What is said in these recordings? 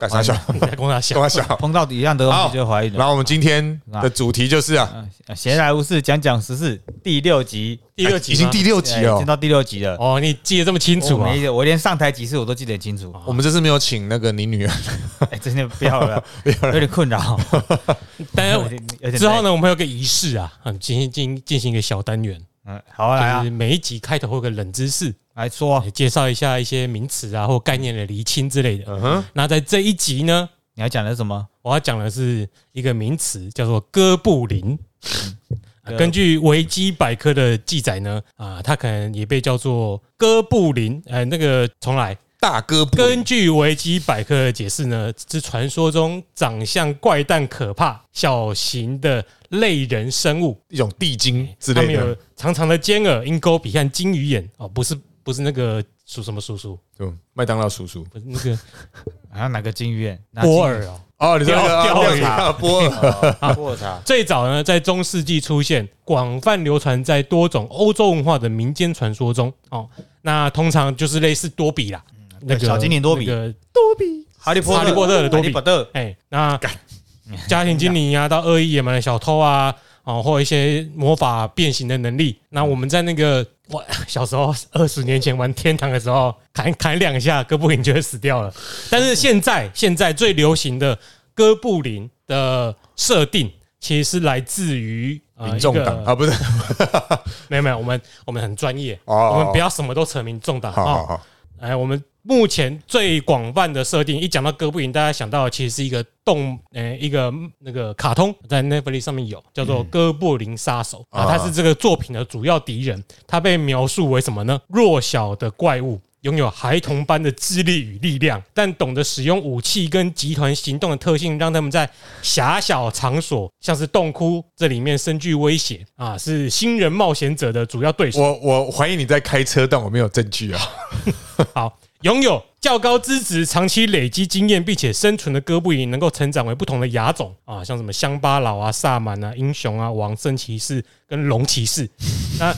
干啥笑？你在跟他跟想我小。碰到一样的东好西就怀疑了。然后我们今天的主题就是啊，嗯，闲来无事讲讲时事，第六集，第六集已经第六集了哦。哎已经到第六集了。哦，你记得这么清楚啊？我连上台几次我都记得很清楚。我们这次没有请那个你女儿，哎，真的不要了，有点困扰。但是？之后呢，我们有个仪式啊，嗯，进行进进行一个小单元，嗯，好来啊就是，每一集开头会有个冷知识，来说啊，介绍一下一些名词啊或概念的厘清之类的。嗯哼，那在这一集呢，你要讲的是什么？我要讲的是一个名词，叫做哥布林。啊根据维基百科的记载呢，啊，它可能也被叫做哥布林。呃，那个重来。大哥布根据维基百科的解释呢，是传说中长相怪诞可怕、小型的类人生物，一种地精之类的。有，长长的尖耳、鹰钩鼻和金鱼眼。哦，不是，不是那个属什么叔叔，就麦当劳叔叔。不是那个 好像哪个金鱼眼？波尔哦。哦，你说那个钓啊鱼啊 波尔，尔，波尔茶。最早呢，在中世纪出现，广泛流传在多种欧洲文化的民间传说中。哦，那通常就是类似多比啦，那个小精灵多比。多比哈利波特，哈利波特的多比。哈利波特，哎，那 家庭精灵啊，到恶意野蛮的小偷啊，哦，或一些魔法变形的能力。那我们在那个我小时候二十年前玩天堂的时候，砍砍两下哥布林就会死掉了。但是现在 现在最流行的哥布林的设定，其实是来自于。呃民众党啊，不是，没有没有，我们我们很专业，哦我们不要什么都扯民众党啊。哎，我们目前最广泛的设定，一讲到哥布林，大家想到的其实是一个动，呃，一个那个卡通，在 Netflix 上面有叫做《哥布林杀手》啊，啊他是这个作品的主要敌人。他被描述为什么呢？弱小的怪物。拥有孩童般的智力与力量，但懂得使用武器跟集团行动的特性，让他们在狭小场所，像是洞窟这里面深具威胁啊，是新人冒险者的主要对手。我我怀疑你在开车，但我没有证据啊。好，拥有较高资质、长期累积经验并且生存的哥布林，能够成长为不同的亚种啊，像什么乡巴佬啊、萨满啊、英雄啊、王圣骑士跟龙骑士。那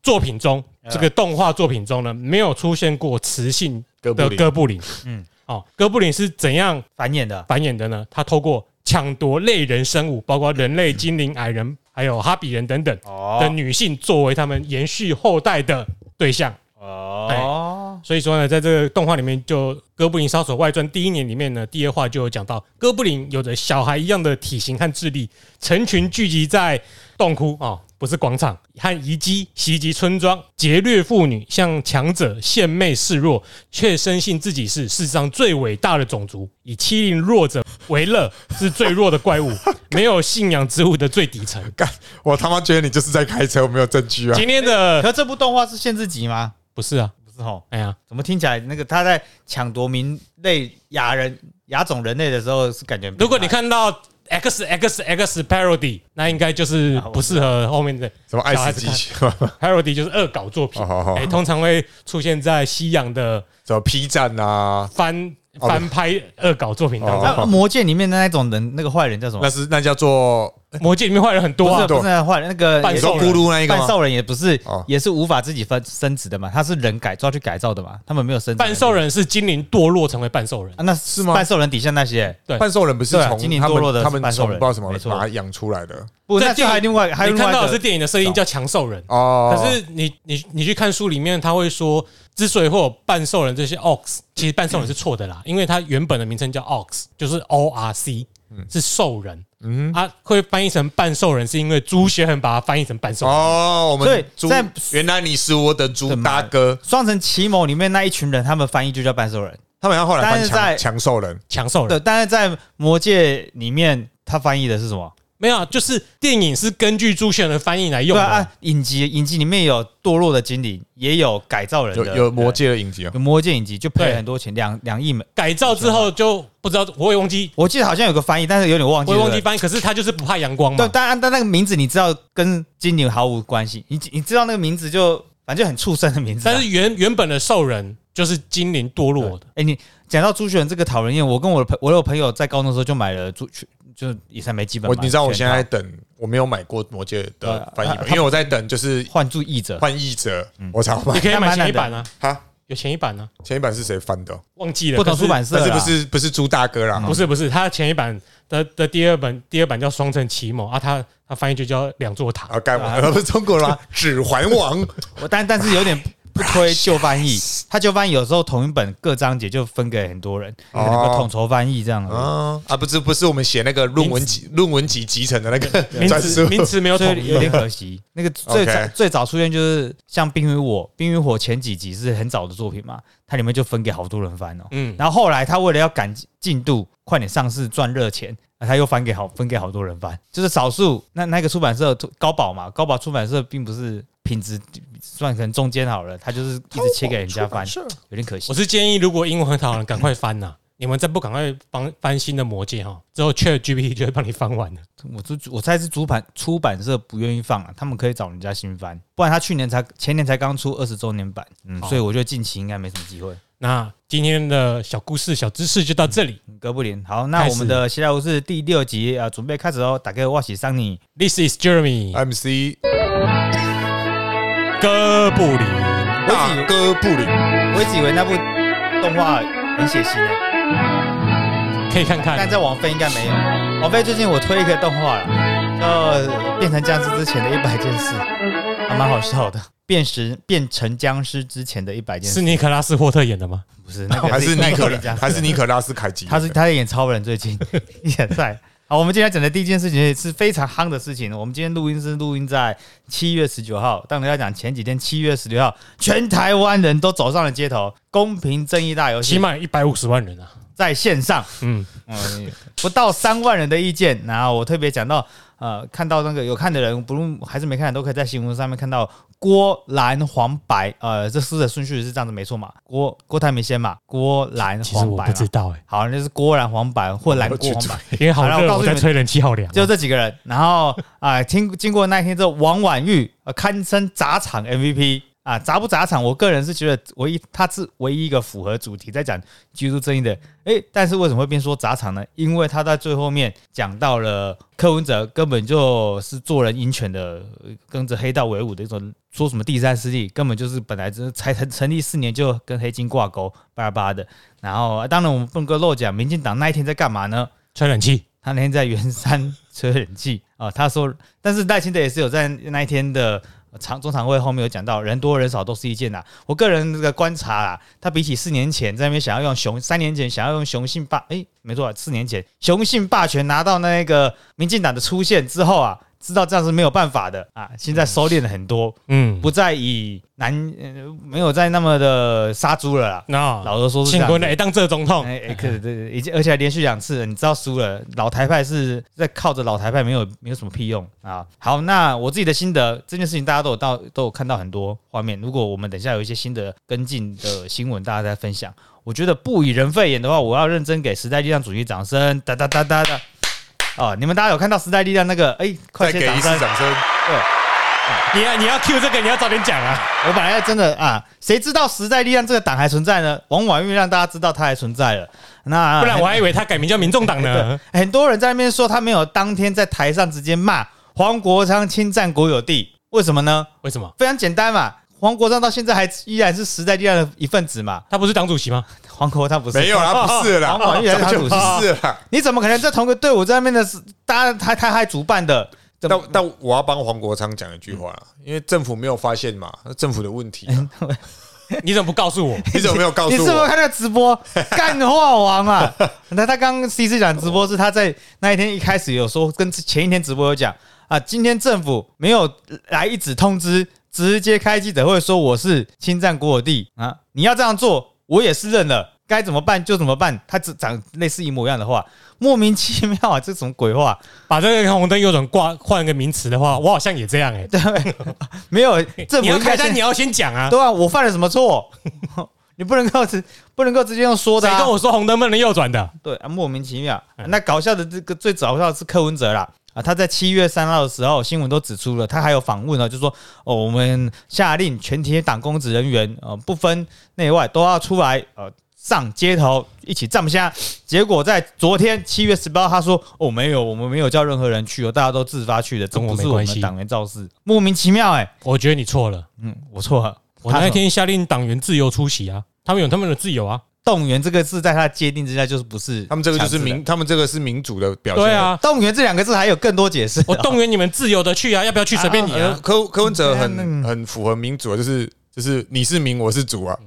作品中，这个动画作品中呢，没有出现过雌性的哥布林。嗯嗯，哦，哥布林是怎样繁衍的，繁衍的呢？它透过抢夺类人生物，包括人类、精灵、矮人，还有哈比人等等的哦女性，作为他们延续后代的对象。哦，所以说呢，在这个动画里面，就《哥布林杀手外传》第一年里面呢，第二话就有讲到，哥布林有着小孩一样的体型和智力，成群聚集在洞窟啊、哦，不是广场，和遗迹袭击村庄，劫掠妇女，向强者献媚示弱，却深信自己是世上最伟大的种族，以欺凌弱者为乐，是最弱的怪物，没有信仰之物的最底层。干，我他妈觉得你就是在开车，我没有证据啊。今天的可这部动画是限制级吗？不是啊，不是哦，哎呀，怎么听起来那个他在抢夺名类亚人亚种人类的时候是感觉？如果你看到 X X X parody，那应该就是不适合后面的什么爱死机器？parody，就是恶搞作品。哎，通常会出现在西洋的什么 P 站啊？翻哦翻拍恶搞作品当中。那魔戒里面的那种人，那个坏人叫什么那？是那叫做 魔界里面坏人很多啊。不是，不是坏人，那个半兽咕噜那一个？半兽人也不是哦，也是无法自己分生殖的嘛，他是人改造去改造的嘛，他们没有生殖半兽人是精灵堕落成为半兽人。啊，，那是吗？半兽人底下那些。对。半兽人不是从精灵堕落的他们半兽人。不知道什么把它养出来的。不，在那就还另外还有看到的是电影的声音叫强兽人。哦。可是你你你去看书里面，他会说，之所以会有半兽人这些 ox，其实半兽人是错的啦，因为它原本的名称叫 ox，就是 O R C，是兽人。嗯啊，会翻译成半兽人，是因为朱学恒把它翻译成半兽人。哦，我们猪在原来你是我的猪大哥，双城奇谋里面那一群人，他们翻译就叫半兽人，他们好像后来翻但是在强强兽人，强兽人对但是在魔界里面，他翻译的是什么？没有啊，就是电影是根据朱学恒的翻译来用的。对啊，啊影集影集里面有堕落的精灵，也有改造人的，有有魔界的影集啊有魔界影集，就赔对了很多钱，两两亿美。改造之后就不知道，我也忘记，我记得好像有个翻译，但是有点忘记。我也忘记翻译。可是他就是不怕阳光对，嘛。但但那个名字你知道跟精灵毫无关系，你你知道那个名字就反正就很畜生的名字啊。但是原原本的兽人就是精灵堕落的。哎、你讲到朱学仁这个讨人厌，我跟我的朋我有朋友在高中的时候就买了朱，就也算没基本。我你知道我现在在等，我没有买过魔界的翻译版，啊因为我在等就是换注译者，换译者，我才买你可以买前一版啊，哈。有前一版呢，前一版是谁翻的？忘记了。不同出版社啦但是不是不是朱大哥啦？不是不是，他前一版的的第二本第二版叫《双城奇谋》啊，他他翻译就叫两座塔。啊，该我不是中国啦，《指环王》我但但是有点不推旧翻译，他旧翻译有时候同一本各章节就分给很多人，可能哦个统筹翻译这样。啊啊，不是不是我们写那个论文集论文集集成的那个 名词名词没有所统一。有点可惜。那个最早最早出现就是像《冰与火》，《冰与火》前几集是很早的作品嘛，它里面就分给好多人翻哦。嗯，然后后来他为了要赶进度，快点上市赚热钱，啊他又翻给好分给好多人翻，就是少数那那个出版社高宝嘛，高宝出版社并不是品质算可能中间好了，他就是一直切给人家翻，有点可惜我。是建议，如果英文很好的人，赶快翻呐、你们再不赶快帮翻新的魔戒哈，之后 Chat GPT 就会帮你翻完了。我出我猜是主版出版社不愿意放啊，他们可以找人家新翻，不然他去年才前年才刚出二十周年版，嗯，所以我觉得近期应该没什么机会。那今天的小故事、小知识就到这里。哥布林，好，那我们的闲聊是第六集啊，准备开始哦。打开瓦喜桑尼，This is Jeremy，MC 哥布林。大哥布林，我一直以为那部动画很血腥呢、可以看看但在王菲应该没有。王菲最近我推一个动画了，叫《变成僵尸之前的一百件事》，还蛮好笑的。变时变成僵尸之前的一百件事，是尼克拉斯霍特演的吗？不是那个还是尼可那个僵尸还是尼可拉斯凯奇？他是他在演超人，最近 也在。好，我们今天讲的第一件事情是非常夯的事情。我们今天录音是录音在七月十九号，但我要讲前几天七月十六号，全台湾人都走上了街头，公平正义大游戏起码一百五十万人啊。在线上，嗯，嗯，不到三万人的意见。然后我特别讲到，呃，看到那个有看的人，不论还是没看的，都可以在新闻上面看到郭蓝黄白，呃，这诗的顺序是这样子没错嘛？郭郭台铭先嘛，郭蓝其实我黄白嘛。不知道哎、好，那就是郭蓝黄白或蓝郭黄白。因为好热，好了我告诉你们我在吹冷气好凉啊。就这几个人，然后啊，经经过那一天之后，王婉玉呃堪称砸场 MVP 啊，砸不砸场？我个人是觉得唯一他是唯一一个符合主题在讲居住正义的，诶，但是为什么会变说砸场呢？因为他在最后面讲到了柯文哲根本就是做人鹰犬的，呃跟着黑道为伍的一种，说什么第三势力，根本就是本来就是才成成立四年就跟黑金挂钩，巴拉巴拉的。然后啊当然我们不能够漏讲，民进党那一天在干嘛呢？吹冷气，他那天在圆山吹冷气啊、他说，但是赖清德也是有在那一天的常中常会后面有讲到，人多人少都是一件呐。我个人这个观察啊，他比起四年前在那边想要用雄，三年前想要用雄性霸，诶，没错，四年前雄性霸权拿到那个民进党的出现之后啊，知道这样是没有办法的啊，现在收敛了很多，嗯，不再以男、呃、没有再那么的杀猪了啦。那老实说是这样子庆坤的，哎，当这总统，哎哎，可对对，已经而且还连续两次了，你知道输了。老台派是在靠着老台派，没有没有什么屁用啊。好，那我自己的心得，这件事情大家都有到都有看到很多画面。如果我们等一下有一些新的跟进的新闻，大家再分享。我觉得不以人废言的话，我要认真给时代力量主席掌声，哒哒哒哒哒。哦，你们大家有看到时代力量那个？哎，快再给一次些掌声！掌声。你要你要 Q 这个，你要早点讲啊。我本来真的啊，谁知道时代力量这个党还存在呢？王婉玉让大家知道它还存在了。那不然我还以为他改名叫民众党呢。很多人在那边说他没有当天在台上直接骂黄国昌侵占国有地，为什么呢？为什么？非常简单嘛，黄国昌到现在还依然是时代力量的一份子嘛。他不是党主席吗？黄国昌不是没有啦，不是啦，王婉玉还是他主席不是啦。你怎么可能在同个队伍在那边的是？大家他他还主办的，但么但我要帮黄国昌讲一句话啦，因为政府没有发现嘛，那政府的问题啊，你怎么不告诉我？你怎么没有告诉我？你是不是看那个直播干话王啊？那他刚刚第一次讲直播是他在那一天一开始有说，跟前一天直播有讲啊，今天政府没有来一纸通知，直接开记者会说我是侵占国有地啊，你要这样做，我也是认了。该怎么办就怎么办，他只讲类似一模一样的话，莫名其妙啊！这什么鬼话？把这个红灯右转挂换一个名词的话，我好像也这样哎。没有政你要开单，你要先讲啊。对啊，我犯了什么错？你不能够直不能够直接用说的、啊。谁跟我说红灯不能右转的？对啊，莫名其妙。嗯那搞笑的这个最搞笑的是柯文哲啦。啊，他在七月三号的时候，新闻都指出了，他还有访问了，就说哦，我们下令全体党公职人员，呃，不分内外都要出来，呃，上街头一起站不下。结果在昨天七月十八号，他说哦，没有，我们没有叫任何人去哦，大家都自发去的，这不是我们党员造势，莫名其妙哎、我觉得你错了。嗯，我错了，我那天下令党员自由出席啊，他们有他们的自由啊。动员这个字在他界定之下就是不是他们这个就是民，他们这个是民主的表现。对，啊，动员这两个字还有更多解释。我动员你们自由的去啊，要不要去随便你呃啊。柯柯文哲嗯很很符合民主啊，就是就是你是民，我是主啊。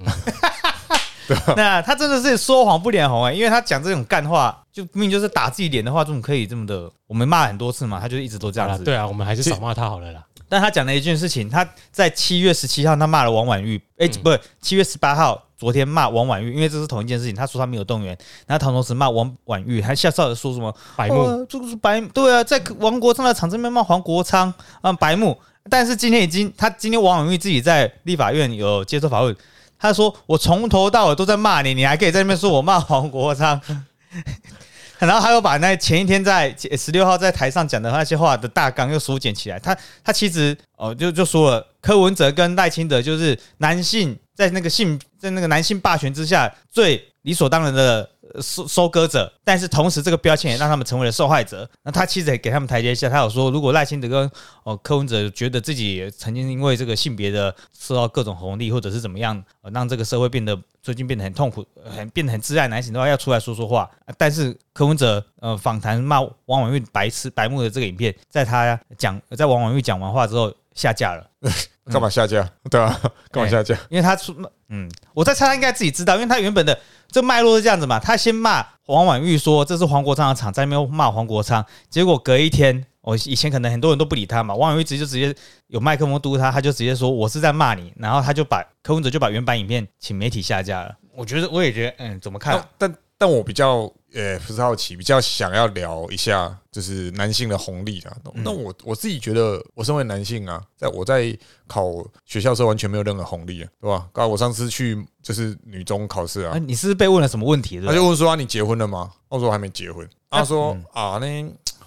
那他真的是说谎不脸红哎、因为他讲这种干话，就明明就是打自己脸的话，怎么可以这么的？我们骂很多次嘛，他就一直都这样子。对啊，我们还是少骂他好了啦。但他讲了一件事情，他在七月十七号他骂了王婉玉，哎、嗯不是七月十八号，昨天骂王婉玉，因为这是同一件事情。他说他没有动员，然后唐同时骂王婉玉，还笑笑的说什么白目，哦，这个是白对啊，在王国昌的场这边骂黄国昌啊、白目。但是今天已经，他今天王婉玉自己在立法院有接受访问，他说我从头到尾都在骂你，你还可以在那边说我骂黄国昌。然后他又把那前一天在十六号在台上讲的那些话的大纲又缩减起来。他他其实哦就就说了，柯文哲跟赖清德就是男性在那个性在那个男性霸权之下最理所当然的收收割者，但是同时这个标签也让他们成为了受害者。那他其实也给他们台阶下，他有说，如果赖清德跟哦柯文哲觉得自己曾经因为这个性别的受到各种红利，或者是怎么样，呃让这个社会变得最近变得很痛苦，很变得很自爱男性的话，要出来说说话。但是柯文哲呃访谈骂王婉玉白痴白目的这个影片，在他讲在王婉玉讲完话之后下架了。干嘛下架？对啊，干嘛下架？因为他出，嗯，我在猜他应该自己知道，因为他原本的这脉络是这样子嘛，他先骂王婉玉说这是黄国昌的厂，在那边骂黄国昌，结果隔一天，我以前可能很多人都不理他嘛，王婉玉直接就直接有麦克风嘟他，他就直接说我是在骂你，然后他就把柯文哲就把原版影片请媒体下架了。我觉得我也觉得，嗯，怎么看？但但但我比较呃不是好奇，比较想要聊一下就是男性的红利啊。嗯那我我自己觉得，我身为男性啊，在我在考学校的时候完全没有任何红利啊，对吧？刚才我上次去就是女中考试啊啊，，你是被问了什么问题？他就问说、啊、你结婚了吗？我说我还没结婚。他说嗯啊，那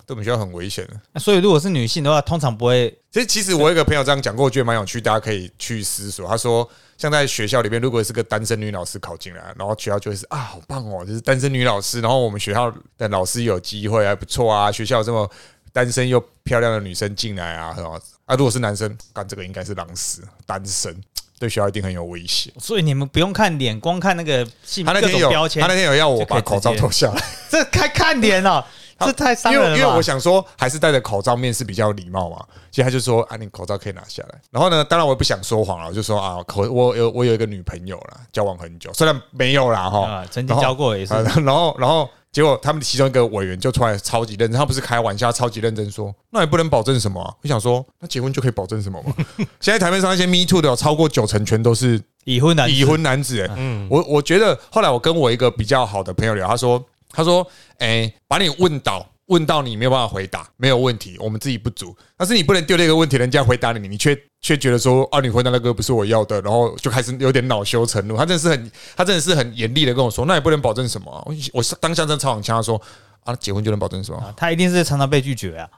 对我们学校很危险的。那所以如果是女性的话，通常不会其实，其实我有一个朋友这样讲过，我觉得蛮有趣，大家可以去思索。他说，像在学校里面，如果是个单身女老师考进来，然后学校就会是啊，好棒哦，就是单身女老师，然后我们学校的老师有机会还不错啊，学校有这么单身又漂亮的女生进来啊，很好。啊，如果是男生，干这个应该是狼死，单身对学校一定很有威胁。所以你们不用看脸，光看那个性他那天有，标签他那，天有要我把口罩脱下来。这看看脸哦，这太伤人了因为因为我想说，还是戴着口罩面试比较有礼貌嘛。所以他就说啊，你口罩可以拿下来。然后呢，当然我也不想说谎了，我就说啊，口我有我有一个女朋友啦，交往很久，虽然没有啦哈啊，，曾经交过也是啊，然后然后结果他们其中一个委员就出来超级认真，他不是开玩笑，超级认真说，那也不能保证什么、啊。我想说，那结婚就可以保证什么吗？现在台面上那些 Me Too 的有超过九成全都是已婚男已婚男子、欸，嗯，我我觉得后来我跟我一个比较好的朋友聊，他说他说，哎、把你问倒。问到你没有办法回答，没有问题，我们自己不足。但是你不能丢了一个问题，人家回答你，你却却觉得说啊，你回答那个不是我要的，然后就开始有点恼羞成怒。他真的是很，他真的是很严厉的跟我说，那也不能保证什么啊、我我是当下真的超想呛他说啊，结婚就能保证什么？啊，他一定是常常被拒绝啊。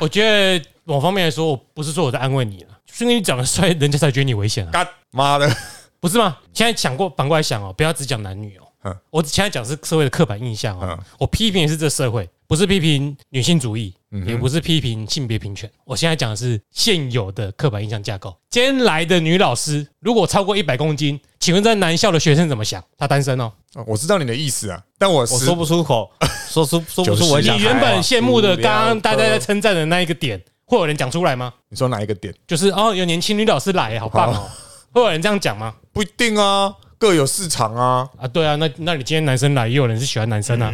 我觉得某方面来说，我不是说我在安慰你了，就是因为你长得帅，人家才觉得你危险啊，干妈的，不是吗？现在想过反过来想哦，不要只讲男女我现在讲是社会的刻板印象哦嗯，我批评的是这社会，不是批评女性主义，也不是批评性别平权，我现在讲的是现有的刻板印象架构。今天来的女老师如果超过一百公斤，请问在男校的学生怎么想？她单身哦，我知道你的意思啊，但我我说不出口，说出说不出我你原本羡慕的，刚刚大家在称赞的那一个点，会有人讲出来吗？你说哪一个点？就是哦，有年轻女老师来，好棒哦，会有人这样讲吗？不一定啊，各有市场啊。啊，对啊，那那你今天男生来，也有人是喜欢男生啊，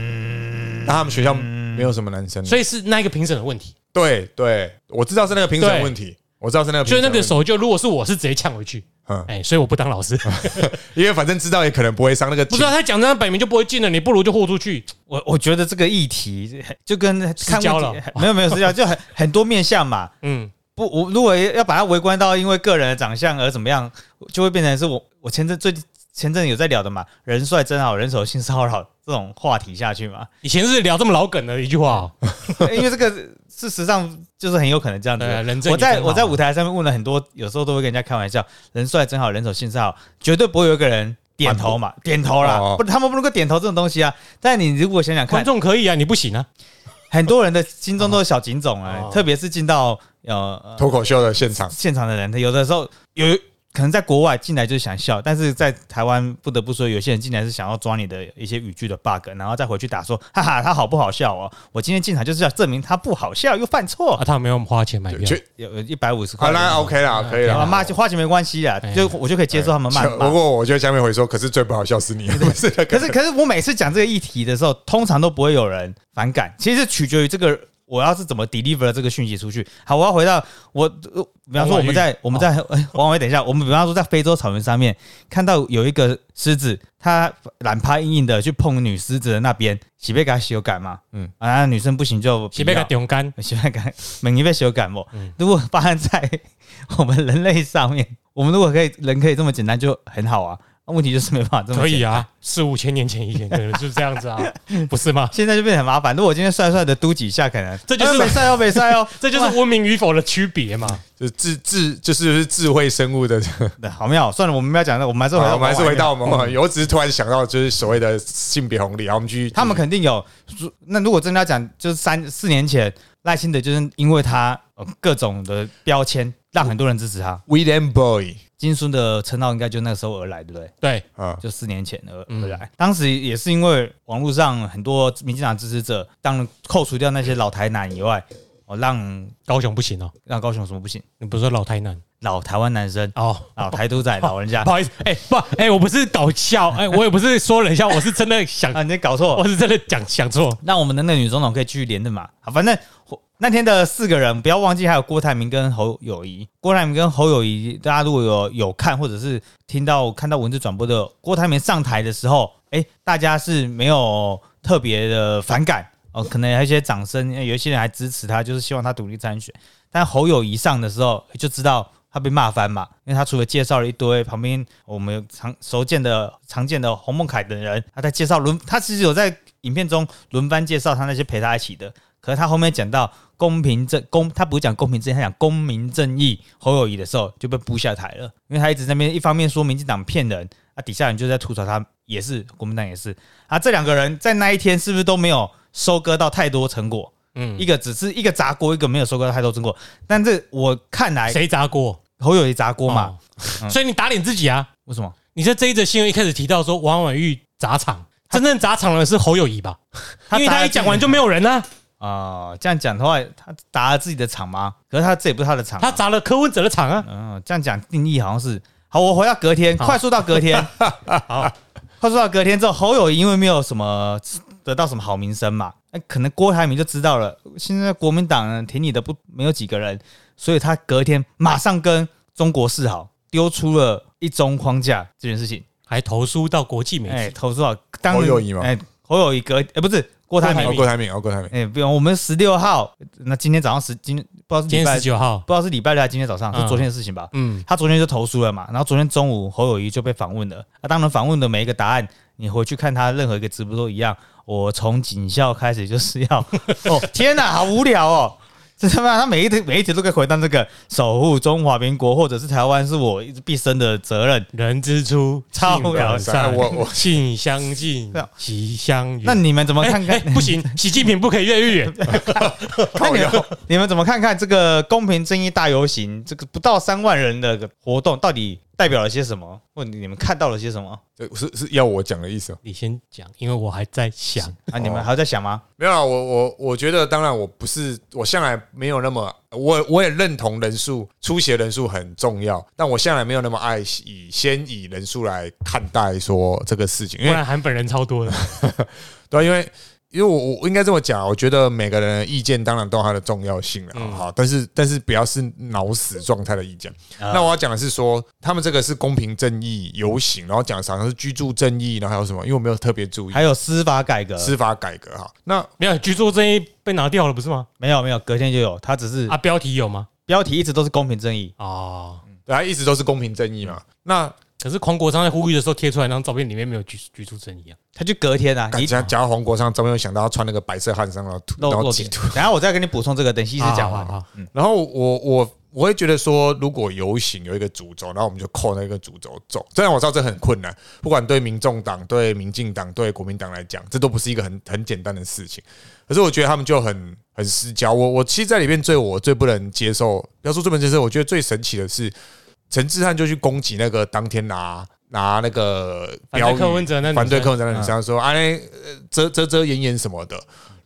那他们学校没有什么男生，所以是那一个评审的问题。对对，我知道是那个评审对问题，我知道是那个就是审问题，那个手就，如果是我是直接呛回去，嗯，哎，所以我不当老师。因为反正知道也可能不会上那个，不知道他讲这样摆明就不会进了，你不如就豁出去。我我觉得这个议题就跟看交了没有没有私交，就很很多面向嘛。嗯，不，我如果要把它围观到因为个人的长相而怎么样，就会变成是我我前阵最近前阵有在聊的嘛，人帅真好，人手性骚扰这种话题下去嘛。以前是聊这么老梗的一句话哦，因为这个事实上就是很有可能这样子啊。人我在我在舞台上面问了很多，有时候都会跟人家开玩笑，人帅真好，人手性骚扰，绝对不会有一个人点头嘛，点头啦哦，不，他们不能够点头这种东西啊。但你如果想想看观，众可以啊，你不行啊。很多人的心中都是小警种啊哦，特别是进到呃脱口秀的现场，现场的人，他有的时候有可能在国外进来就是想笑，但是在台湾不得不说，有些人进来是想要抓你的一些语句的 bug，然后再回去打说，哈哈，他好不好笑哦？我今天进场就是要证明他不好笑又犯错啊，，他没有花钱买票，确有一百五十块好，，那 OK 啦，可以啊啦。骂就花钱没关系啦，哎就我就可以接受他们骂不过我觉得下面回说，可是最不好笑是你，不是 可是可是我每次讲这个议题的时候，通常都不会有人反感，其实取决于这个我要是怎么 deliver 这个讯息出去。好，我要回到我，呃比方说我们在我们在哎王伟，等一下，我们比方说在非洲草原上面看到有一个狮子，它懒趴硬硬的去碰女狮子的那边，洗被给它修改嘛？嗯嗯啊，女生不行就洗被它丢干，喜被改，每一被修改嘛嗯？如果发生在 我们人类上面，我们如果可以人可以这么简单就很好啊。问题就是没办法这么简单可以啊，四五千年前以前可能就是这样子啊，不是吗？现在就变得很麻烦。如果我今天帅帅的嘟几下，可能这就是哎没帅哦，没帅哦，这就是文明与否的区别嘛。就是智智就是智慧生物的。对 好妙。算了，我们不要讲了，我们还是回到我们还是回到我们，嗯我只是突然想到，就是所谓的性别红利，然后我们去他们肯定有。那如果真的要讲，就是三四年前赖清德就是因为他呃各种的标签，让很多人支持他。William Boy 金孙的称号应该就那个时候而来，对不对？对，啊，就四年前而来。当时也是因为网络上很多民进党支持者，当然扣除掉那些老台南以外，哦，让高雄不行哦，让高雄什么不行？你不是说老台南老台湾男生。哦？老台独仔老人家不好意思，哎、不，哎、我不是搞笑，哎、我也不是说冷笑，我是真的想，啊，你搞错我，是真的讲想错。那我们的那个女总统可以继续连任嘛？好，反正那天的四个人，不要忘记还有郭台铭跟侯友谊。郭台铭跟侯友谊，大家如果有有看或者是听到看到文字转播的，郭台铭上台的时候，哎、大家是没有特别的反感哦，可能有一些掌声，有一些人还支持他，就是希望他独立参选。但侯友谊上的时候，就知道他被骂翻嘛，因为他除了介绍了一堆旁边我们常熟见的、常见的洪孟凯等人，他在介绍轮，他其实有在影片中轮番介绍他那些陪他一起的。可是他后面讲到公平正公，他不是讲公平正义，他讲公民正义侯友谊的时候就被布下台了，因为他一直在那边一方面说民进党骗人，啊底下人就在吐槽他也是国民党也是啊，这两个人在那一天是不是都没有收割到太多成果？嗯一，个只是一个砸锅，一个没有收割到太多成果。但这我看来谁砸锅侯友谊砸锅嘛？哦所以你打脸自己啊！为什么？你在这一则新闻一开始提到说王婉玉砸场，真正砸场的是侯友谊吧？因为他一讲完就没有人啊，啊、这样讲的话，他砸了自己的场吗？可是他这也不是他的场啊、他砸了柯文哲的场啊。嗯，这样讲定义好像是好。我回到隔天，快速到隔天，好，快速到隔天之后，侯友谊因为没有什么得到什么好名声嘛，那可能郭台铭就知道了，现在国民党呢挺你的不没有几个人，所以他隔天马上跟中国示好，丢出了一中框架这件事情。还投诉到国际媒哎，体，投诉到，当然侯友谊吗哎，侯友谊隔哎不是郭台铭郭台铭，哦，郭台铭，哎，不用，我们十六号，那今天早上十今天不知道是今天礼拜十九号，不知道是礼拜六还是今天早上，嗯是昨天的事情吧？嗯，他昨天就投诉了嘛，然后昨天中午侯友谊就被访问了。啊，当然访问的每一个答案，你回去看他任何一个直播都一样。我从警校开始就是要，哦天哪，好无聊哦！这他妈他每一题每一题都可以回答这个守护中华民国或者是台湾是我一毕生的责任。人之初，超性本善，我我性相近习 相远。那你们怎么看看？哎不行，习近平不可以越狱。那你们你们怎么看看这个公平正义大游行？这个不到三万人的活动，到底代表了些什么？或你们看到了些什么？这是是要我讲的意思哦。你先讲，因为我还在想。啊，你们还在想吗？没有啊，我我我觉得，当然我不是，我向来没有那么，我我也认同人数出血人数很重要，但我向来没有那么爱以先以人数来看待说这个事情，因为不然韩本人超多的，对啊，因为因为我我应该这么讲，我觉得每个人的意见当然都有它的重要性了，嗯好，但是但是不要是脑死状态的意见。啊那我要讲的是说，他们这个是公平正义游行，然后讲的好像是居住正义，然后还有什么？因为我没有特别注意还有司法改革，司法改革哈。那没有居住正义被拿掉了，不是吗？没有没有，隔天就有，他只是啊，标题有吗？标题一直都是公平正义，哦，对，它一直都是公平正义嘛。那可是黄国昌在呼吁的时候贴出来那张照片里面没有居居住证一样。他就隔天啊，你讲讲到黄国昌，怎么有想到他穿那个白色汗衫，然后涂然后露露点。挤涂 等一下我再跟你补充这个，等西施讲完。好好好然后我我我会觉得说，如果游行有一个主轴，然后我们就扣那个主轴走。虽然我知道这很困难，不管对民众党、对民进党、对国民党来讲，这都不是一个很 很简单的事情。可是我觉得他们就很很失焦。我我其实在里面最我最不能接受，不要说最不能接受，我觉得最神奇的是，陈志汉就去攻击那个当天拿拿那个反对标语柯文哲那反对柯文哲那女生说啊，遮遮遮掩掩什么的。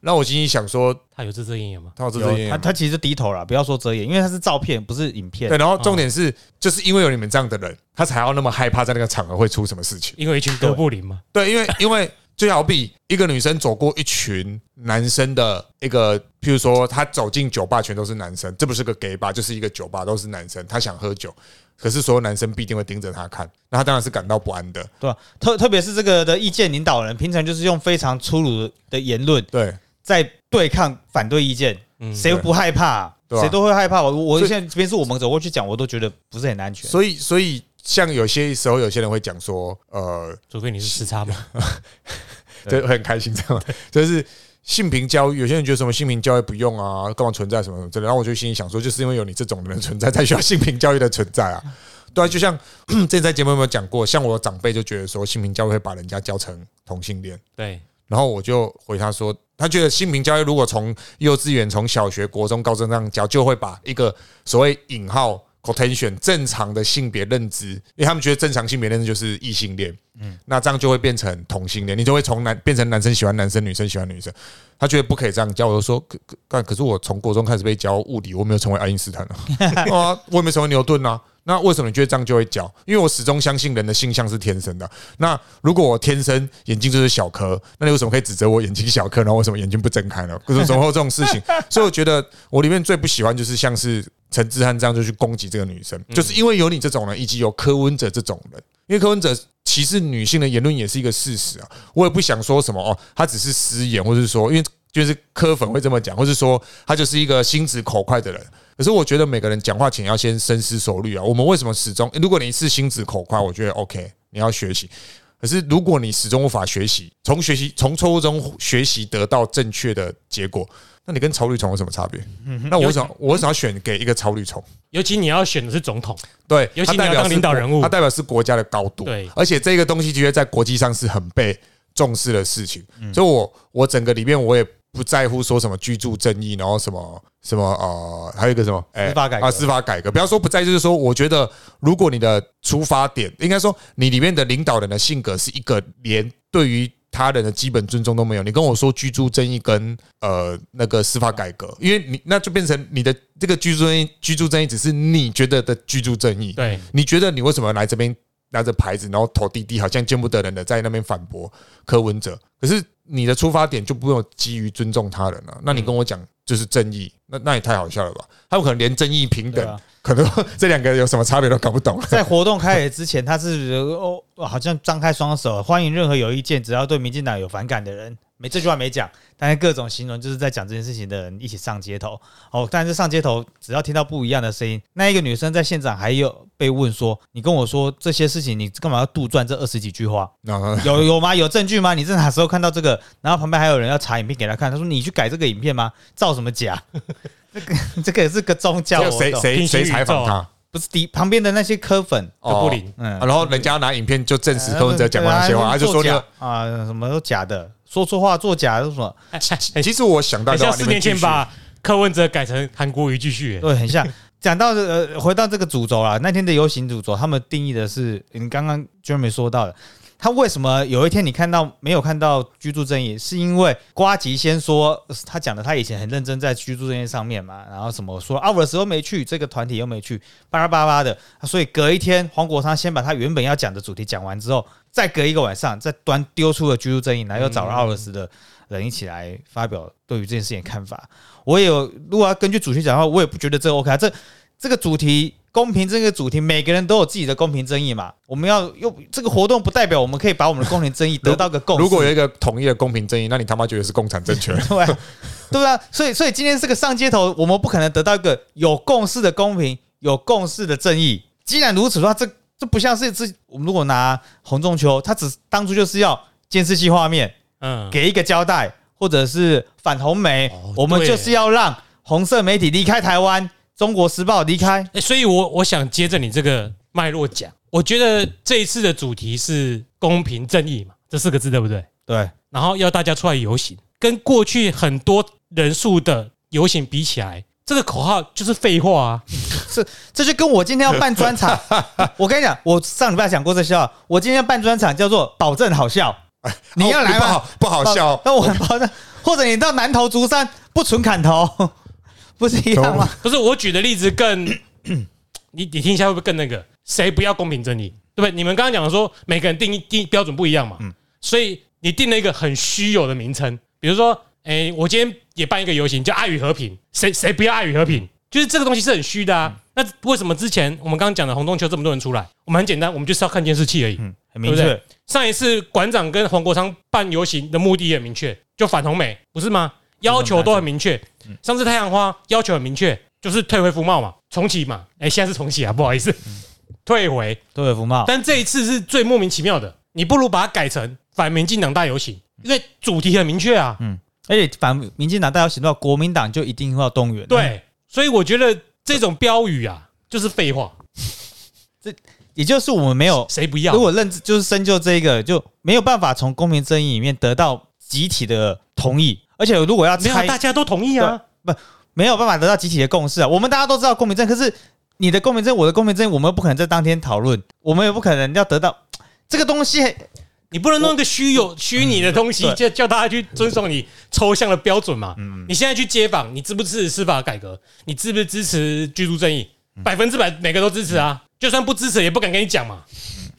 那我心里想说，他有遮遮掩掩吗？他有遮遮掩掩他他其实低头了，不要说遮掩，因为他是照片，不是影片对，。然后重点是，就是因为有你们这样的人，他才要那么害怕在那个场合会出什么事情。因为一群哥布林嘛，对，因为因为就好比一个女生走过一群男生的一个，譬如说她走进酒吧，全都是男生，这不是个 gay 吧，就是一个酒吧都是男生，她想喝酒，可是所有男生必定会盯着她看，那她当然是感到不安的。对吧？特特别是这个的意见领导人，平常就是用非常粗鲁的言论对，在对抗反对意见，嗯，谁不害怕谁都会害怕。我我现在即便是我们走过去讲，我都觉得不是很安全。所以所以像有些时候有些人会讲说，呃，除非你是时差嘛，就很开心这样，就是。性平教育，有些人觉得什么性平教育不用啊，干嘛存在什么什么之类的。然后我就心里想说，就是因为有你这种人存在，才需要性平教育的存在啊。对啊，就像之前在节目有没有讲过，像我的长辈就觉得说，性平教育会把人家教成同性恋。对，然后我就回他说，他觉得性平教育如果从幼稚园、从小学、国中、高中这样教，就会把一个所谓引号 quotation 正常的性别认知，因为他们觉得正常性别认知就是异性恋，嗯，那这样就会变成同性恋，你就会从男变成男生喜欢男生，女生喜欢女生。他觉得不可以这样教，我就说，可可干，可是我从国中开始被教物理，我没有成为爱因斯坦啊，啊，我也没成为牛顿啊。那为什么你觉得这样就会焦？因为我始终相信人的性向是天生的。那如果我天生眼睛就是小颗，那你为什么可以指责我眼睛小颗，然后为什么眼睛不睁开呢？可是怎么会有这种事情？所以我觉得我里面最不喜欢就是像是陈志汉这样就去攻击这个女生，就是因为有你这种人，以及有柯文哲这种人，因为柯文哲歧视女性的言论也是一个事实啊。我也不想说什么哦，他只是失言，或是说因为就是柯粉会这么讲，或是说他就是一个心直口快的人。可是我觉得每个人讲话前要先深思熟虑啊。我们为什么始终？如果你是心直口快，我觉得 OK，你要学习。可是如果你始终无法学习，从学习从错误中学习得到正确的结果，那你跟草履虫有什么差别？那我想我为什么要选给一个草履虫？尤其你要选的是总统，对，尤其你要当它代表领导人物它代表是国家的高度。对而且这个东西其实在国际上是很被重视的事情。嗯所以我我整个里面我也不在乎说什么居住正义，然后什么什么呃，还有一个什么哎司法改革。啊，司法改革。不要说不在意，就是说，我觉得如果你的出发点，应该说你里面的领导人的性格是一个连对于他人的基本尊重都没有，你跟我说居住正义跟呃那个司法改革，因为你那就变成你的这个居住正义，居住正义只是你觉得的居住正义，对，你觉得你为什么来这边拿着牌子，然后头低低，好像见不得人的在那边反驳柯文哲？可是你的出发点就不用基于尊重他人了、那你跟我讲就是正义，那那也太好笑了吧？他们可能连正义平等啊，可能这两个有什么差别都搞不懂。在活动开始之前，他是哦，好像张开双手，欢迎任何有意见，只要对民进党有反感的人。没这句话没讲，但是各种形容就是在讲这件事情的人一起上街头。哦，但是上街头只要听到不一样的声音，那一个女生在现场还有被问说：“你跟我说这些事情，你干嘛要杜撰这二十几句话？那有有吗？有证据吗？你在哪时候看到这个？”然后旁边还有人要查影片给他看，他说：“你去改这个影片吗？造什么假？这个这个是个宗教谁谁谁采访他？不是敌旁边的那些科粉。”都不灵，然后人家拿影片就证实柯文哲讲过那些话，他就说你啊，什么都假的，说错话作假，说什么？其实我想到很像四年前把柯文哲改成韩国瑜继续，对，很像。讲到呃，回到这个主轴啊，那天的游行主轴，他们定义的是你刚刚 Jeremy 说到的，他为什么有一天你看到没有看到居住正义，是因为瓜吉先说他讲的，他以前很认真在居住正义上面嘛，然后什么说啊，我的时候没去，这个团体又没去，巴拉巴拉的，所以隔一天黄国昌先把他原本要讲的主题讲完之后，再隔一个晚上再端丢出了居住正义，然后又找了奥尔斯的人一起来发表对于这件事情的看法。我也有，如果要根据主题讲的话，我也不觉得这 OK 啊。这这个主题公平这个主题，每个人都有自己的公平争议嘛。我们要用这个活动，不代表我们可以把我们的公平争议得到个共识。如果有一个统一的公平正义，那你他妈觉得是共产政权？对啊对啊，所以所以今天这个上街头，我们不可能得到一个有共识的公平、有共识的正义。既然如此的话，这这不像是这我们如果拿洪仲秋，他只当初就是要监视器画面嗯，给一个交代，或者是反红媒，哦我们就是要让红色媒体离开台湾，中国时报离开。哎，所以我我想接着你这个脉络讲，我觉得这一次的主题是公平正义嘛，这四个字对不对？对，然后要大家出来游行，跟过去很多人数的游行比起来，这个口号就是废话啊！是这就跟我今天要办专场，我跟你讲，我上礼拜讲过这笑话，我今天要办专场叫做保证好笑，你要来吗？不好不好笑，那我保证，或者你到南头竹山不纯砍头，不是一样吗？不是我举的例子更，你你听一下会不会更那个？谁不要公平正义？对不对？你们刚刚讲的说每个人定义定标准不一样嘛，所以你定了一个很虚有的名称，比如说，哎，我今天也办一个游行叫爱与和平，谁谁不要爱与和平？就是这个东西是很虚的啊。那为什么之前我们刚刚讲的红中秋这么多人出来？我们很简单，我们就是要看监视器而已。嗯，很明确。上一次馆长跟黄国昌办游行的目的也很明确，就反红美，不是吗？要求都很明确。上次太阳花要求很明确，就是退回服贸嘛，重启嘛。哎，现在是重启啊，不好意思，退回退回服贸。但这一次是最莫名其妙的，你不如把它改成反民进党大游行，因为主题很明确啊。嗯，而且反民进党大游行的话，国民党就一定要动员。对，所以我觉得这种标语啊，就是废话。这也就是我们没有谁不要。如果认知就是深究这一个，就没有办法从公平正义里面得到集体的同意。而且如果要猜，大家都同意啊，不没有办法得到集体的共识啊。我们大家都知道公平正，可是你的公平正，我的公平正，我们不可能在当天讨论，我们也不可能要得到这个东西。你不能弄个虚有虚拟的东西，叫叫大家去遵守你抽象的标准嘛？你现在去街访，你支不支持司法改革？你支不支持居住正义？百分之百每个都支持啊！就算不支持，也不敢跟你讲嘛，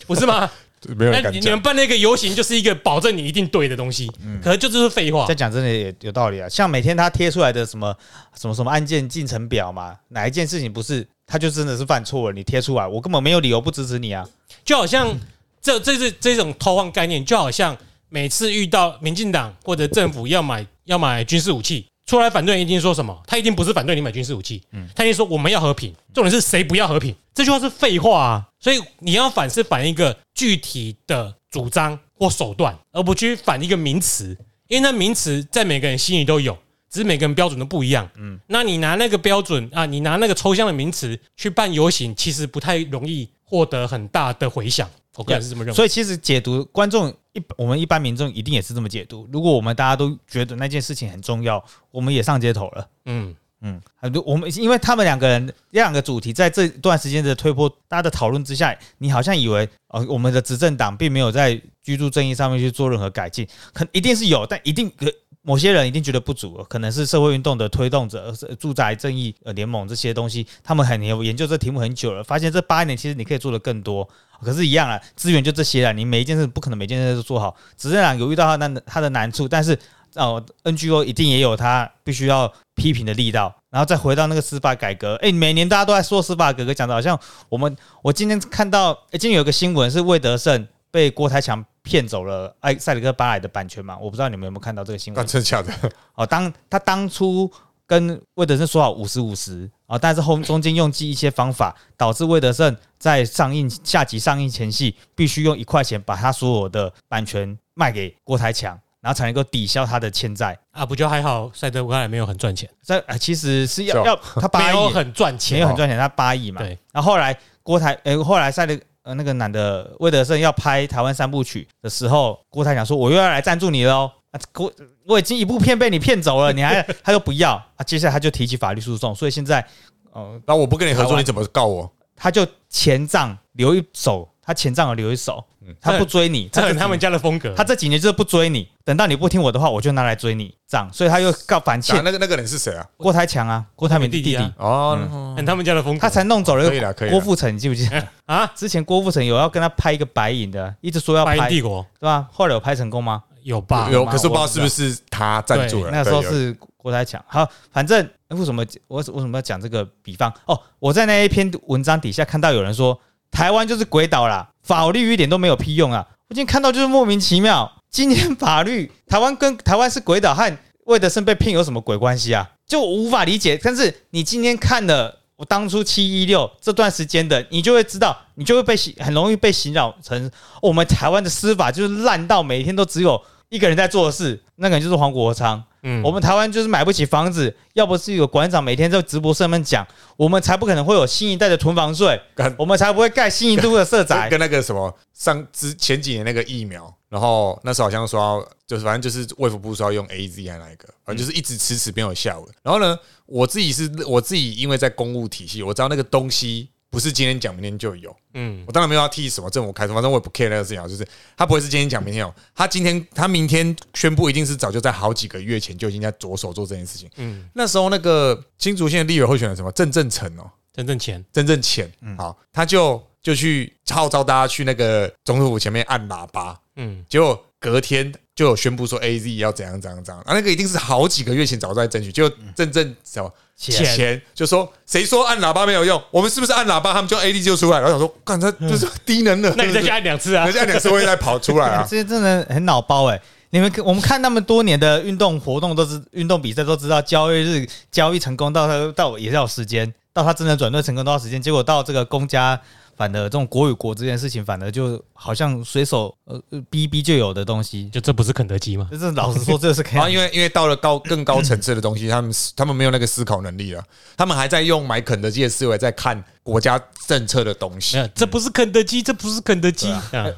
不是吗？没有那你们办那个游行就是一个保证你一定对的东西，可能就是废话。再讲真的也有道理啊，像每天他贴出来的什么什么什么案件进程表嘛，哪一件事情不是他就真的是犯错了，你贴出来，我根本没有理由不支持你啊。就好像这这是这种偷换概念，就好像每次遇到民进党或者政府要买要买军事武器。出来反对一定说什么？他一定不是反对你买军事武器，嗯，他一定说我们要和平。重点是谁不要和平？这句话是废话啊！所以你要反是反一个具体的主张或手段，而不去反一个名词，因为那名词在每个人心里都有，只是每个人标准都不一样。嗯，那你拿那个标准啊，你拿那个抽象的名词去办游行，其实不太容易获得很大的回响。我个人是这么认为。所以其实解读观众。一我们一般民众一定也是这么解读。如果我们大家都觉得那件事情很重要，我们也上街头了。嗯嗯，很多我们因为他们两个人两个主题在这段时间的推波，大家的讨论之下，你好像以为呃，我们的执政党并没有在居住正义上面去做任何改进，可一定是有，但一定可某些人一定觉得不足，可能是社会运动的推动者，是住宅正义呃联盟这些东西，他们很有研究这题目很久了，发现这八年其实你可以做的更多。可是，一样啊，资源就这些了。你每一件事不可能每件事都做好。执政党有遇到他难他的难处，但是哦，NGO 一定也有他必须要批评的力道。然后再回到那个司法改革，哎，每年大家都在说司法改革，讲的好像我们我今天看到，哎，今天有个新闻是魏德胜被郭台强骗走了埃塞里克巴莱的版权嘛？我不知道你们有没有看到这个新闻？真的假的？哦，当他当初。跟魏德胜说好五十五十啊，但是后中间用记一些方法，导致魏德胜在上映下集上映前夕，必须用一块钱把他所有的版权卖给郭台强，然后才能够抵消他的欠债啊。不就还好，赛德克也没有很赚钱，在其实是要要 他八亿很赚钱，没有很赚钱，他八亿嘛。对。然后后来郭台诶，后来赛德呃那个男的魏德胜要拍台湾三部曲的时候，郭台强说：“我又要来赞助你了哦。”啊，郭我已经一部片被你骗走了，你还 他又不要啊？接下来他就提起法律诉讼，所以现在，呃，那我不跟你合作，你怎么告我？他就前账留一手，他前账留一手，他不追你，这是他们家的风格。他这几年就是不追你，等到你不听我的话，我就拿来追你账，所以他又告反欠。那个那个人是谁啊？郭台强啊，郭台铭弟弟哦，他们家的风格，他才弄走了郭富城，你记不记得 啊？之前郭富城有要跟他拍一个白影的，一直说要拍帝国，对吧？后来有拍成功吗？有吧？有，可是不知道是不是他赞助了。那个时候是郭台强。好，反正为什么我为什么要讲这个比方？哦，我在那一篇文章底下看到有人说台湾就是鬼岛啦，法律一点都没有屁用啊！我今天看到就是莫名其妙。今天法律台湾跟台湾是鬼岛和魏德胜被骗有什么鬼关系啊？就无法理解。但是你今天看了我当初七一六这段时间的，你就会知道，你就会被洗很容易被洗脑成我们台湾的司法就是烂到每天都只有。一个人在做事，那个人就是黄国昌。嗯我们台湾就是买不起房子，要不是有馆长每天在直播上面讲，我们才不可能会有新一代的囤房税，我们才不会盖新一都的社宅。跟那个什么上之前几年那个疫苗，然后那时候好像说要，就是反正就是卫福部说要用 A Z 还是哪一个，反正就是一直迟迟没有下文。然后呢，我自己是我自己，因为在公务体系，我知道那个东西不是今天讲明天就有。嗯。我当然没有要替什么政府开脱，反正我也不 care 那个事情啊，就是他不会是今天讲明天有，他今天他明天宣布，一定是早就在好几个月前就已经在着手做这件事情。嗯，那时候那个新竹县的立委候选人什么？郑正成哦，郑正钱郑正浅，好，他就就去号召大家去那个总统府前面按喇叭，嗯。结果隔天就有宣布说 A Z 要怎样怎样怎样，啊，那个一定是好几个月前早就在争取，结果真正什么钱。钱就说谁说按喇叭没有用，我们是不是按喇叭，他们就 A D 就出来，然后想说，干他就是低能的，那你再加按两次啊。再按两次会再跑出来啊。这，些真的很脑包哎、你们我们看那么多年的运动活动，都是运动比赛都知道，交易日交易成功到他到也是要有时间，到他真的转队成功都要时间。结果到这个公家反而这种国与国这件事情，反而就好像随手呃呃逼一逼就有的东西。就这不是肯德基吗？就是老实说，这是可以然后因为因为到了高更高层次的东西，他们他们没有那个思考能力了，他们还在用买肯德基的思维在看国家政策的东西。有，，这不是肯德基，这不是肯德基。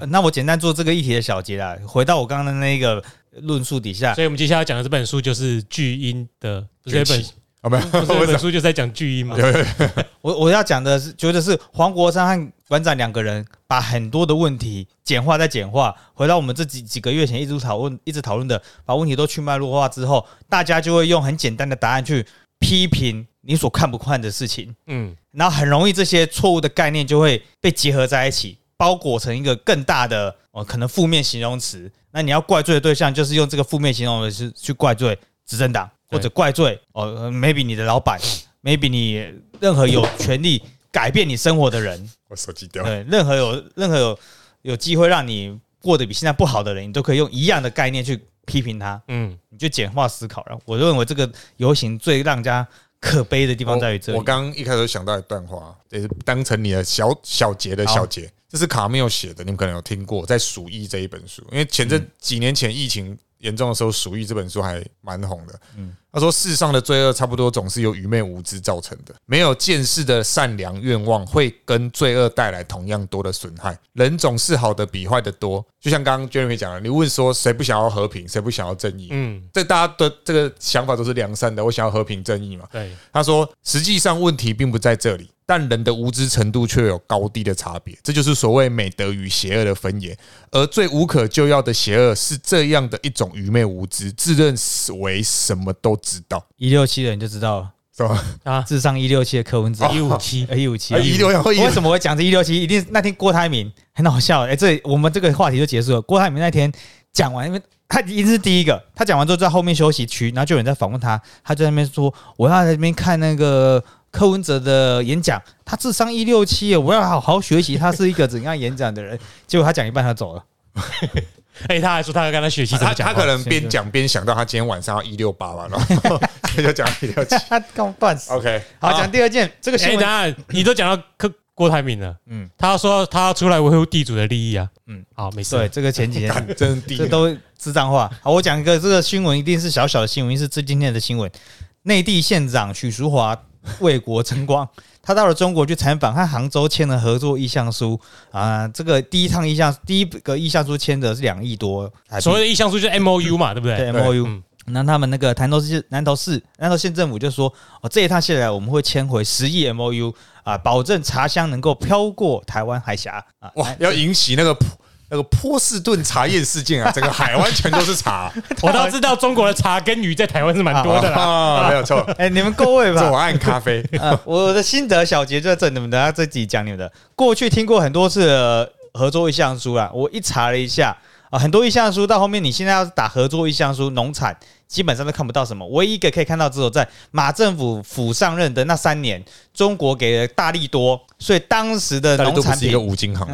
那我简单做这个议题的小结啦，回到我刚刚的那个论述底下，所以我们接下来讲的这本书就是巨婴的，不是有一本啊，没有，不是有一本书就在讲巨婴嘛？我我要讲的是，觉得是黄国昌和馆长两个人把很多的问题简化再简化，回到我们这几几个月前一直讨论、一直讨论的，把问题都去脉络化之后，大家就会用很简单的答案去批评你所看不惯的事情，嗯，然后很容易这些错误的概念就会被结合在一起，包裹成一个更大的哦可能负面形容词。那你要怪罪的对象就是用这个负面形容词去怪罪执政党，或者怪罪哦呃 maybe 你的老板，maybe 你任何有权利改变你生活的人，我手机掉了，对，任何有任何有有机会让你过得比现在不好的人，你都可以用一样的概念去批评他，嗯，你就简化思考。然后我认为这个游行最让人家可悲的地方在于这里。我刚刚一开始想到一段话，也是当成你的小小节的小节，这是卡缪写的，你们可能有听过，在《鼠疫》这一本书，因为前阵几年前疫情严重的时候，《鼠疫》这本书还蛮红的。嗯他说，世上的罪恶差不多总是由愚昧无知造成的，没有见识的善良愿望会跟罪恶带来同样多的损害。人总是好的比坏的多，就像刚刚 Jeremy 讲的，你问说谁不想要和平，谁不想要正义？嗯，这大家的这个想法都是良善的，我想要和平正义嘛。对，他说，实际上问题并不在这里，但人的无知程度却有高低的差别，这就是所谓美德与邪恶的分野。而最无可救药的邪恶是这样的一种愚昧无知，自认为什么都知道，一六七的人就知道。了，是吧？啊，智商一六七的柯文哲。一五七，一五七。啊，一六七为什么会讲这一六七？一定那天郭台铭很好笑，哎、这我们这个话题就结束了。郭台铭那天讲完，因为他一定是第一个，他讲完之后在后面休息区，然后就有人在访问他，他就在那边说：“我要在那边看那个柯文哲的演讲，他智商一六七，我要好好学习，他是一个怎样演讲的人。”结果他讲一半他走了，哎，他还说他要跟他学习怎他么讲话，他可能边讲边想到他今天晚上要一六八吧，然后 他就讲一六七。他刚断死。OK，好，讲第二件，这个新闻。你都讲到柯郭台铭了，嗯。嗯，他说他要出来维护地主的利益啊，嗯。嗯，好，没事，对这个前几天。干真的地。这都智障话。好，我讲一个这个新闻，一定是小小的新闻，是这今天的新闻。内地县长许淑华为国争光，他到了中国去采访，和杭州签了合作意向书啊。这个第一趟意向，第一个意向书签的是两亿多，所谓的意向书就是 M O U 嘛，对不对？M O U 嗯。那他们那个南投市南投市南投县政府就说，哦，这一趟下来我们会签回十亿 M O U 啊，保证茶香能够飘过台湾海峡啊。哇，要引起那个波那个波士顿茶叶事件啊，整个海湾全都是茶 我倒知道中国的茶跟鱼在台湾是蛮多的啦。啊，没有错。哎、你们各位吧？左岸咖啡，呃，我的心得小结就在这，你们等下自己讲你们的。过去听过很多次合作意向书啦，我一查了一下啊、很多意向书到后面，你现在要是打合作意向书，农产基本上都看不到什么。唯一一个可以看到，只有在马政府府上任的那三年，中国给了大力多，所以当时的农产都不是一个品，五金行，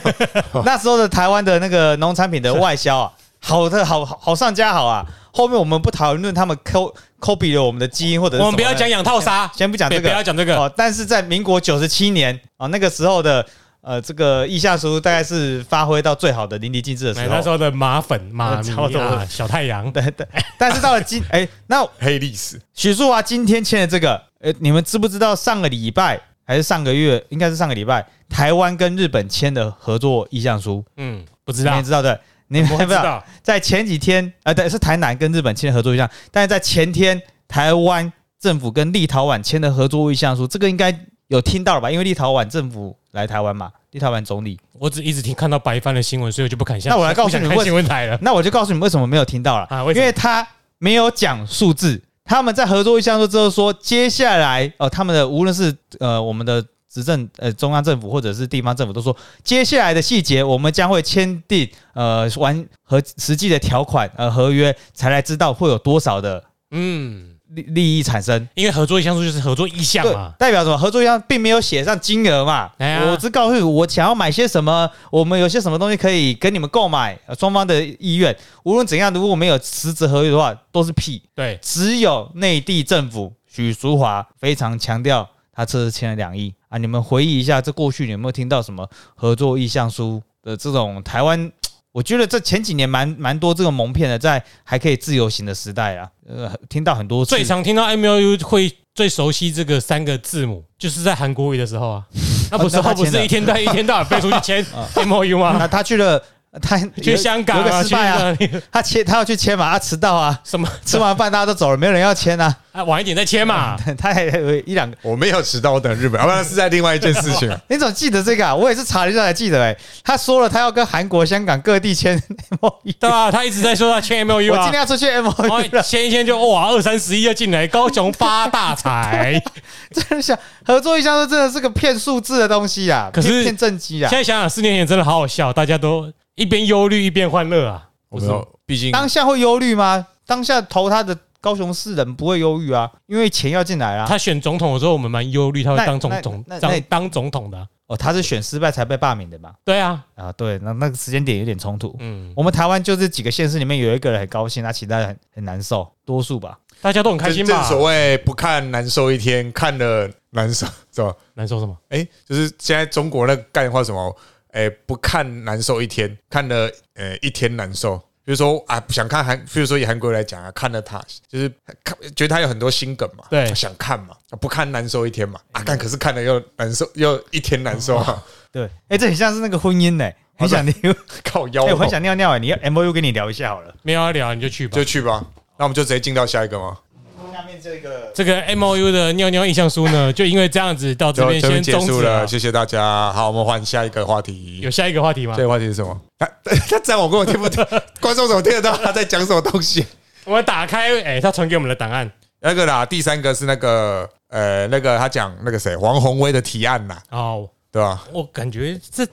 那时候的台湾的那个农产品的外销啊，好的好好好上加好啊。后面我们不讨论他们 co copy 了我们的基因，或者是我们不要讲养套杀，先不讲这个，不要讲这个，哦，但是在民国九十七年哦，那个时候的呃这个意向书大概是发挥到最好的淋漓尽致的时候。买那时候的马粉、马迷 啊、小太阳，对对，但是到了今 哎，那黑历史，许淑华今天签的这个，呃，你们知不知道上个礼拜还是上个月，应该是上个礼拜，台湾跟日本签的合作意向书，嗯，不知道你们，知道对？你们我不知道？不知道，在前几天，呃，对，是台南跟日本签的合作意向，但是在前天，台湾政府跟立陶宛签的合作意向书，这个应该有听到了吧？因为立陶宛政府来台湾嘛，立陶宛总理，我只一直听看到白帆的新闻，所以我就不敢下。那我来告诉你不想看为新闻台了。那我就告诉你们为什么没有听到了啊为因为他没有讲数字。他们在合作意向书之后说，接下来哦，他们的无论是呃我们的执政呃中央政府或者是地方政府都说，接下来的细节我们将会签订呃完和实际的条款呃合约，才来知道会有多少的嗯，利利益产生。因为合作意向书就是合作意向嘛，，代表什么？合作意向并没有写上金额嘛。哎我只告诉你，我想要买些什么，我们有些什么东西可以跟你们购买，呃双方的意愿。无论怎样，如果没有实质合约的话，都是屁。对，只有内地政府许淑华非常强调，他这次签了两亿啊！你们回忆一下，这过去你有没有听到什么合作意向书的这种台湾？我觉得这前几年蛮蛮多这个蒙骗的，在还可以自由行的时代啊，呃，听到很多最常听到 MLU 会最熟悉这个三个字母，就是在韩国语的时候啊。那不是他不是一天到一天到晚飞出去签 MOU 吗？那他去了，他去香港失败啊，他签他要去签嘛，他迟到啊，什么吃完饭大家都走了，没有人要签啊，啊，晚一点再签嘛。他还有一两个，我没有迟到，我等日本，要不然是在另外一件事情。你怎么记得这个啊？我也是查了一下才记得哎、他说了他要跟韩国、香港各地签 MOU，对啊，他一直在说他签 MOU 啊我今天，要出去 MOU 签一签就哇二三十亿要进来，高雄发大财。真的想合作一下，这真的是个骗数字的东西啊，可是骗骗政绩啊现。在想想，四年前真的好好笑，大家都一边忧虑一边欢乐啊。我没有，毕竟当下会忧虑吗？当下投他的高雄市人不会忧郁啊，因为钱要进来啊。他选总统的时候，我们蛮忧虑他会那当总统那那那当当总统的啊。哦，他是选失败才被罢免的嘛？对啊，啊，对，那那个时间点有点冲突。嗯，我们台湾就这几个县市里面有一个人很高兴，那其他人很很难受，多数吧。大家都很开心吧？正正所谓不看难受一天，看了难受，是吧？难受什么？哎，就是现在中国那个干话什么？哎，不看难受一天，看了呃一天难受。比如说啊，想看韩，比如说以韩国来讲啊，看了他就是看，觉得他有很多新梗嘛，对想看嘛，不看难受一天嘛，啊，看可是看了又难受，又一天难受啊，对，哎，这很像是那个婚姻呢、很想尿，靠腰哎，我很哦，想尿尿哎、你要 M O U 跟你聊一下好了。没有要聊你就去吧就。去吧。那我们就直接进到下一个吗？下面这个这个 M O U 的尿尿意向书呢，就因为这样子到这边先结束了，谢谢大家。好，我们换下一个话题。有下一个话题吗这？个话题是什么？他 他这样我根本听不懂，观众怎么听得到他在讲什么东西？我们打开，哎，他传给我们的档案那个啦，第三个是那个呃，那个他讲那个谁，王宏威的提案啦，哦，对吧？我感觉这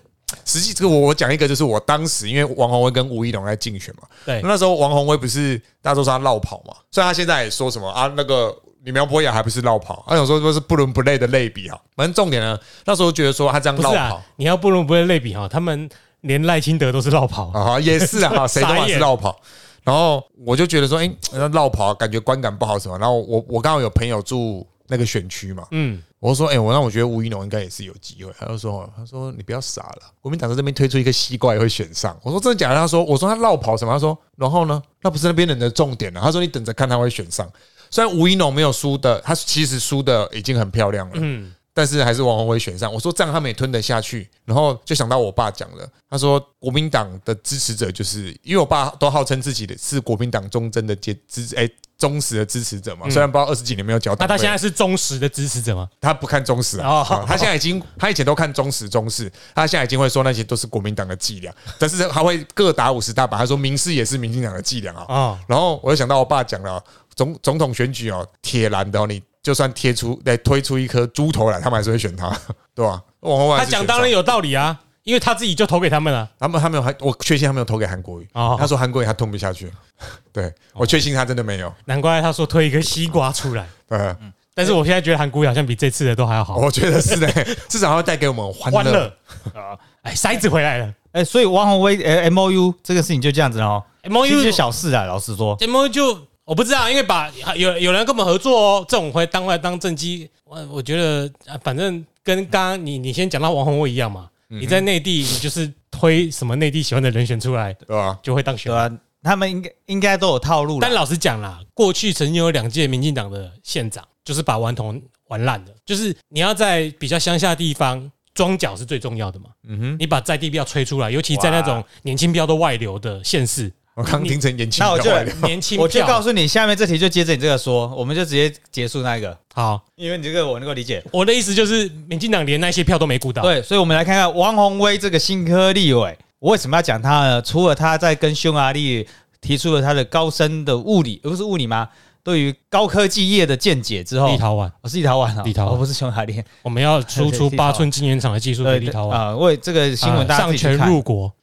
实际这个我我讲一个，就是我当时因为王宏威跟吴一龙在竞选嘛，对那时候王宏威不是大家都说他绕跑嘛，虽然他现在也说什么啊，那个李苗博雅还不是绕跑，他想说说是不伦不类的类比啊。反正重点呢，那时候觉得说他这样绕跑啊，你要不伦不类类比哈，他们连赖清德都是绕跑，啊，也是啊，谁都嘛是绕跑。然后我就觉得说，哎、那绕跑感觉观感不好什么。然后我我刚好有朋友住那个选区嘛，嗯，我就说，哎、我那我觉得吴一农应该也是有机会。他就说，他说你不要傻了，国民党在这边推出一个西瓜也会选上。我说真的假的？他说，我说他绕跑什么？他说，然后呢？那不是那边人的重点了。他说你等着看他会选上。虽然吴一农没有输的，他其实输的已经很漂亮了，嗯，但是还是王宏威选上。我说这样他们也吞得下去，然后就想到我爸讲了，他说国民党的支持者就是因为我爸都号称自己的是国民党忠贞的接支哎忠实的支持者嘛，虽然不知道二十几年没有缴党费，那他现在是忠实的支持者吗？他不看忠实啊。他现在已经他以前都看忠实忠实，他现在已经会说那些都是国民党的伎俩，但是他会各打五十大板，他说民事也是民进党的伎俩啊。哦，然后我就想到我爸讲了，总总统选举哦，铁蓝的哦，你就算贴出来推出一颗猪头来，他们还是会选他，对吧？王宏他讲当然有道理啊，因为他自己就投给他们了。他们他没有还我确信他没有投给韩国瑜，哦。他说韩国瑜他吞不下去，对我确信他真的没有，难怪他说推一个西瓜出来。对，但是我现在觉得韩国瑜好像比这次的都还要好，我觉得是的，至少他会带给我们欢乐。欢乐。啊！哎，筛子回来了。哎、所以王宏威呃 M O U 这个事情就这样子哦，，M O U 小事啊，老实说，M O U 就我不知道，因为把有有人跟我们合作哦，这种会当回来当正机，我我觉得啊，反正跟刚刚你你先讲到王宏威一样嘛，你在内地，你就是推什么内地喜欢的人选出来，对吧？就会当选对。啊，他们应该应该都有套路。但老实讲啦，过去曾经有两届民进党的县长，就是把顽童玩烂的。就是你要在比较乡下地方装脚是最重要的嘛，嗯哼，你把在地标吹出来，尤其在那种年轻标都外流的县市，我刚听成年轻那我就年轻我就告票诉你，下面这题就接着你这个说，我们就直接结束那一个，好。因为你这个我能够理解。我的意思就是，民进党连那些票都没顾到。对，所以我们来看看王宏威这个新科立委，我为什么要讲他呢？除了他在跟匈牙利提出了他的高深的物理，而不是物理吗？对于高科技业的见解之后，立陶宛，我是立陶宛啊，立陶宛哦不是匈牙利。我们要输出 八寸晶圆厂的技术给立陶宛。啊，为这个新闻啊大家自上权己去看入国，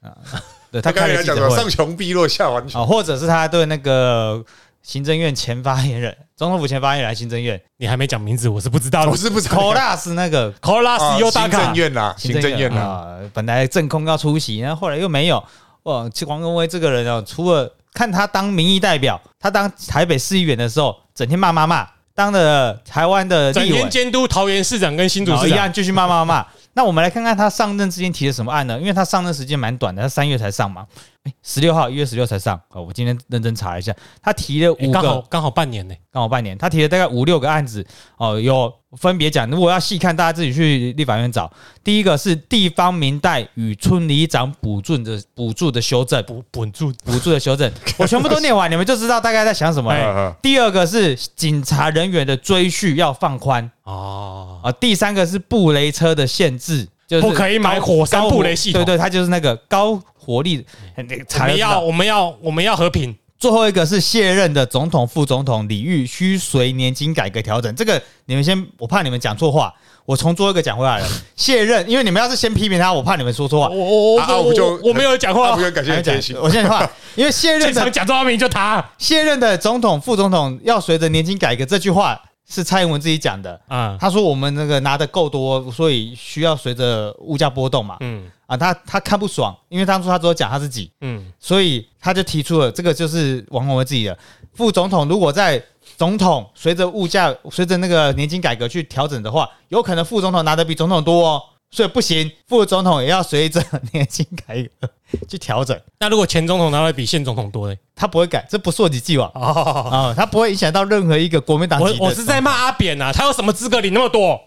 对他开刚才讲的了记者会上穷碧落下完全，啊，或者是他对那个行政院前发言人、总统府前发言人、行政院你还没讲名字，我是不知道的我。是不知道 Colas 那个 Colas 又打行政，院啦，行政院啦，啊，本来政空要出席，然后后来又没有。哇，其实黄文威这个人啊，除了看他当民意代表，他当台北市议员的时候，整天骂骂骂，当了台湾的整天，监督桃园市长跟新竹市长。一样继续骂骂骂。那我们来看看他上任之前提的什么案呢？因为他上任时间蛮短的，他三月才上嘛，哎，十六号一月十六才上。哦，我今天认真查了一下，他提了五个诶刚好刚好半年呢。刚好半年，他提了大概五六个案子哦，有分别讲。如果要细看，大家自己去立法院找。第一个是地方民代与村里长补助的补助的修正，补 补助补助的修正，我全部都念完，你们就知道大概在想什么了。第二个是警察人员的追序要放宽哦，啊，第三个是布雷车的限制，就是不可以买火山布雷系统对对，它就是那个高火力，那个我查得到们要我们要我们要和平。最后一个是卸任的总统、副总统李玉需随年金改革调整。这个你们先，我怕你们讲错话，我从最后一个讲回来了。卸任，因为你们要是先批评他，我怕你们说错话。我我我啊啊我就我没有讲话那不，用感谢讲贴心，我先讲话，因为卸任的假装名就他卸任的总统、副总统要随着年金改革这句话是蔡英文自己讲的。啊，他说我们那个拿的够多，所以需要随着物价波动嘛。嗯啊，他他看不爽，因为当初他只有讲他自己，嗯，所以他就提出了这个就是王宏威自己的。副总统，如果在总统随着物价随着那个年金改革去调整的话，有可能副总统拿的比总统多哦，所以不行，副总统也要随着 年金改革去调整，那如果前总统拿的比现总统多呢？他不会改，这不溯及既往哦，啊、他不会影响到任何一个国民党我我是在骂阿扁啊，他有什么资格领那么多？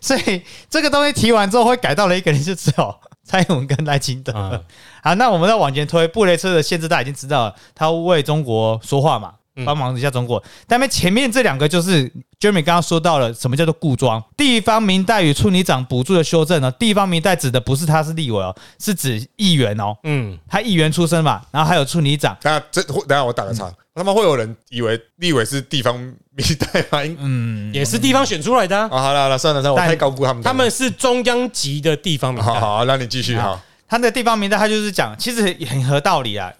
所以这个东西提完之后会改到了一个人，就只有蔡英文跟赖清德。嗯好，那我们再往前推，布雷车的限制大家已经知道了，他为中国说话嘛，嗯帮忙一下中国。但面前面这两个就是 Jeremy 刚刚说到了，什么叫做固装？地方民代与处理长补助的修正呢？地方民代指的不是他是立委哦，是指议员哦，嗯，他议员出身嘛，然后还有处理长。那这等下我打个岔，他们会有人以为立委是地方民代吗？嗯，也是地方选出来的啊，啊，好了好了，算了算了，我但太高估他们。他们是中央级的地方民代。好好，那你继续哈。他的地方民代，他就是讲，其实也很合道理啊。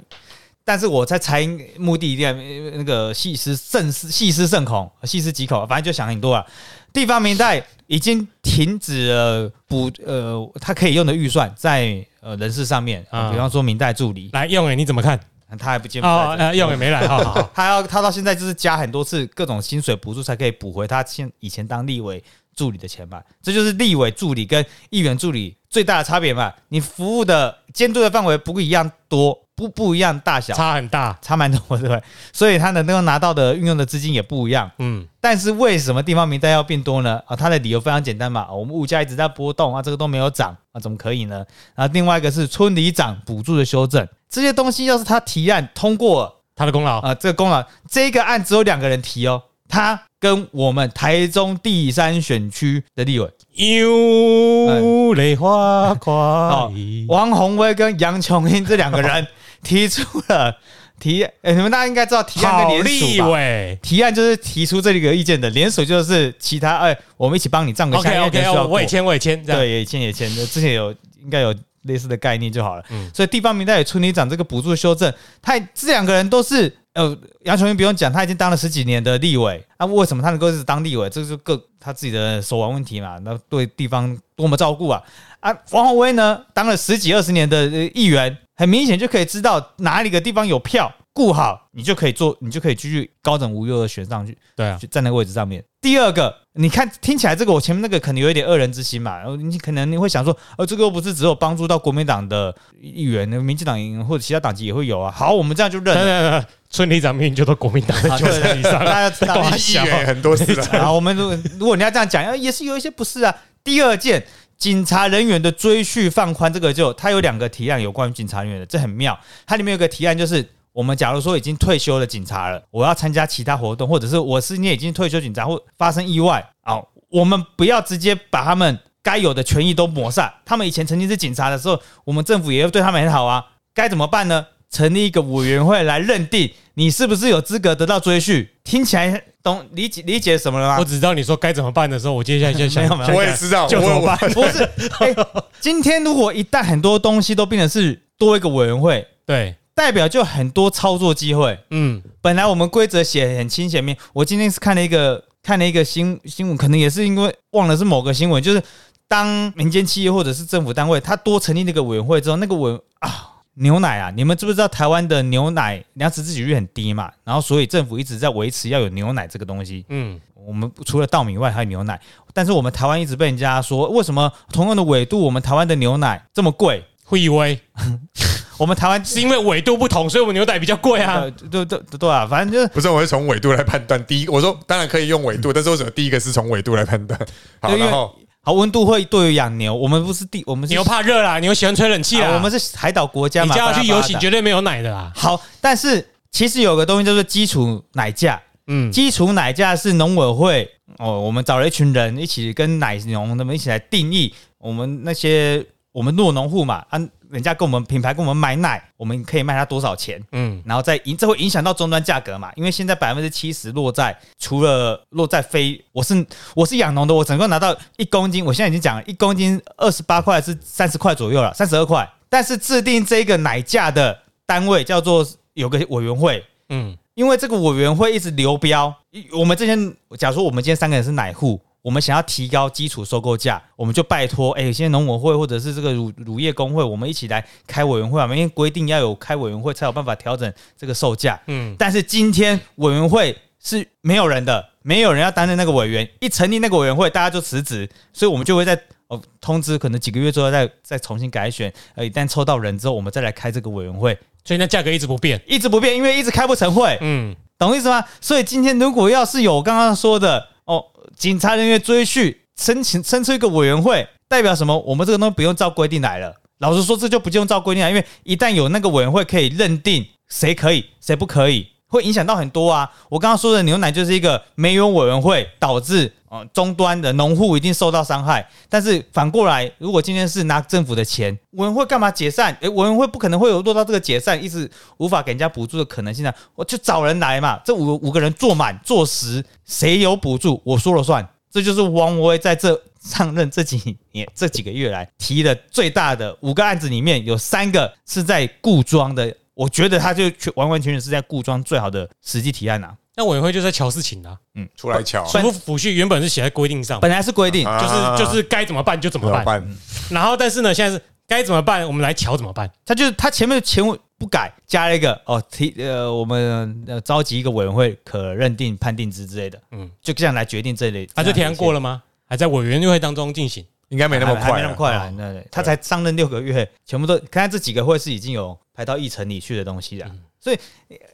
但是我在猜目的地呃那个细思慎思细思甚恐，细思极恐，反正就想很多啊。地方民代已经停止了补呃，他可以用的预算在呃人事上面，啊比方说明代助理，来用哎，你怎么看？他还不见不哦，在这呃，用也没来，好好好。他要他到现在就是加很多次各种薪水补助，才可以补回他现以前当立委助理的钱嘛。这就是立委助理跟议员助理最大的差别嘛。你服务的监督的范围不一样多，不不一样大小，差很大。差蛮多，对不对？所以他能够拿到的运用的资金也不一样。嗯，但是为什么地方名单要变多呢？啊，它的理由非常简单嘛，啊我们物价一直在波动啊，这个都没有涨啊，怎么可以呢？啊，另外一个是村里长补助的修正，这些东西要是他提案通过他的功劳。啊，这个功劳，这个案只有两个人提哦，他跟我们台中第三选区的立委有泪花 快哦，王宏威跟杨琼英这两个人提出了提，呃你们大家应该知道提案跟联立署吧？委。提案就是提出这个意见的，联署就是其他哎，我们一起帮你站个 OK OK，我也签，我也签，对，也签也签，之前有应该有类似的概念就好了。嗯所以地方民代与村里长这个补助修正，他这两个人都是呃，杨琼英不用讲，他已经当了十几年的立委，啊，为什么他能够一直当立委？这就是各他自己的手腕问题嘛。那对地方多么照顾啊啊！王宏威呢，当了十几二十年的呃议员，很明显就可以知道哪里个地方有票。顾好，你就可以做，你就可以继续高枕无忧的选上去，对啊，就站那个位置上面。第二个，你看听起来这个我前面那个可能有一点恶人之心嘛，然后你可能你会想说，呃，这个又不是只有帮助到国民党的议员，那民进党或者其他党籍也会有啊。好，我们这样就认对了。村里长明明就都国民党的啊九成以上，大家知道议员很多事啊。啊，我们如果如果你要这样讲，呃也是有一些不是啊。第二件，警察人员的追序放宽，这个就它有两个提案有关于警察人员的，这很妙。它里面有个提案就是。我们假如说已经退休的警察了，我要参加其他活动，或者是我是你已经退休警察或发生意外啊，我们不要直接把他们该有的权益都抹煞。他们以前曾经是警察的时候，我们政府也要对他们很好啊。该怎么办呢？成立一个委员会来认定你是不是有资格得到追续。听起来懂理解理解什么了吗我？只知道你说该怎么办的时候，我接下来就想 没有没有我也知道，就怎么办不是，哎、今天如果一旦很多东西都变成是多一个委员会，对，代表就很多操作机会。嗯，本来我们规则写得很清显面，我今天是看了一个看了一个新新闻，可能也是因为忘了是某个新闻，就是当民间企业或者是政府单位，它多成立那个委员会之后，那个委啊。牛奶啊，你们知不知道台湾的牛奶粮食自给率很低嘛？然后所以政府一直在维持要有牛奶这个东西。嗯，我们除了稻米外还有牛奶，但是我们台湾一直被人家说，为什么同样的纬度，我们台湾的牛奶这么贵？会以为 我们台湾 是因为纬度不同，所以我们牛奶比较贵啊 呃，对对对对啊，反正就是不是，我是从纬度来判断。第一，我说当然可以用纬度，但是为什么第一个是从纬度来判断？好，然后好温度会对于养牛，我们不是地，我们是牛怕热啦，牛喜欢吹冷气啦，啊我们是海岛国家嘛你嘛，叫他去游行，绝对没有奶的啦。好，但是其实有个东西叫做基础奶价，嗯，基础奶价是农委会哦，我们找了一群人一起跟奶农他们一起来定义我们那些我们弱农户嘛，啊，人家跟我们品牌跟我们买奶，我们可以卖他多少钱？嗯，然后再影，这会影响到终端价格嘛？因为现在百分之七十落在除了落在非，我是我是养农的，我整个拿到一公斤，我现在已经讲了一公斤二十八块是三十块左右了，三十二块。但是制定这个奶价的单位叫做有个委员会，嗯，因为这个委员会一直流标，我们这些假如说我们今天三个人是奶户，我们想要提高基础收购价，我们就拜托哎，有些农委会或者是这个乳乳业工会，我们一起来开委员会啊，因为规定要有开委员会才有办法调整这个售价。嗯，但是今天委员会是没有人的，没有人要担任那个委员，一成立那个委员会，大家就辞职，所以我们就会在哦通知，可能几个月之后再再重新改选，呃，一旦抽到人之后，我们再来开这个委员会，所以那价格一直不变。一直不变，因为一直开不成会。嗯，懂意思吗？所以今天如果要是有我刚刚说的哦，警察人员追去申请申出一个委员会，代表什么？我们这个东西不用照规定来了。老实说，这就不用照规定来，因为一旦有那个委员会可以认定谁可以，谁不可以，会影响到很多啊。我刚刚说的牛奶就是一个没有委员会，导致呃终端的农户一定受到伤害。但是反过来，如果今天是拿政府的钱，委员会干嘛解散？诶，委员会不可能会有落到这个解散，一直无法给人家补助的可能性啊。我就找人来嘛，这五五个人坐满坐实，谁有补助我说了算。这就是王威在这上任这几年这几个月来提的最大的五个案子里面，有三个是在固装的。我觉得他就完完全全是在固装最好的实际提案啊。那委员会就在瞧事情的啊，出来瞧，属不抚恤原本是写在规定上，本来是规定，啊就是就是该怎么办就怎么办。怎么办？然后但是呢，现在是该怎么办，我们来瞧怎么办。他就是他前面的前文不改，加了一个哦提呃我们呃召集一个委员会可认定判定之之类的，嗯嗯，就这样来决定这类。啊，就提案过了。了吗？还在委员会当中进行。应该没那么快，还没那么快了。那他才上任六个月，全部都看看这几个会是已经有排到议程里去的东西了。所以，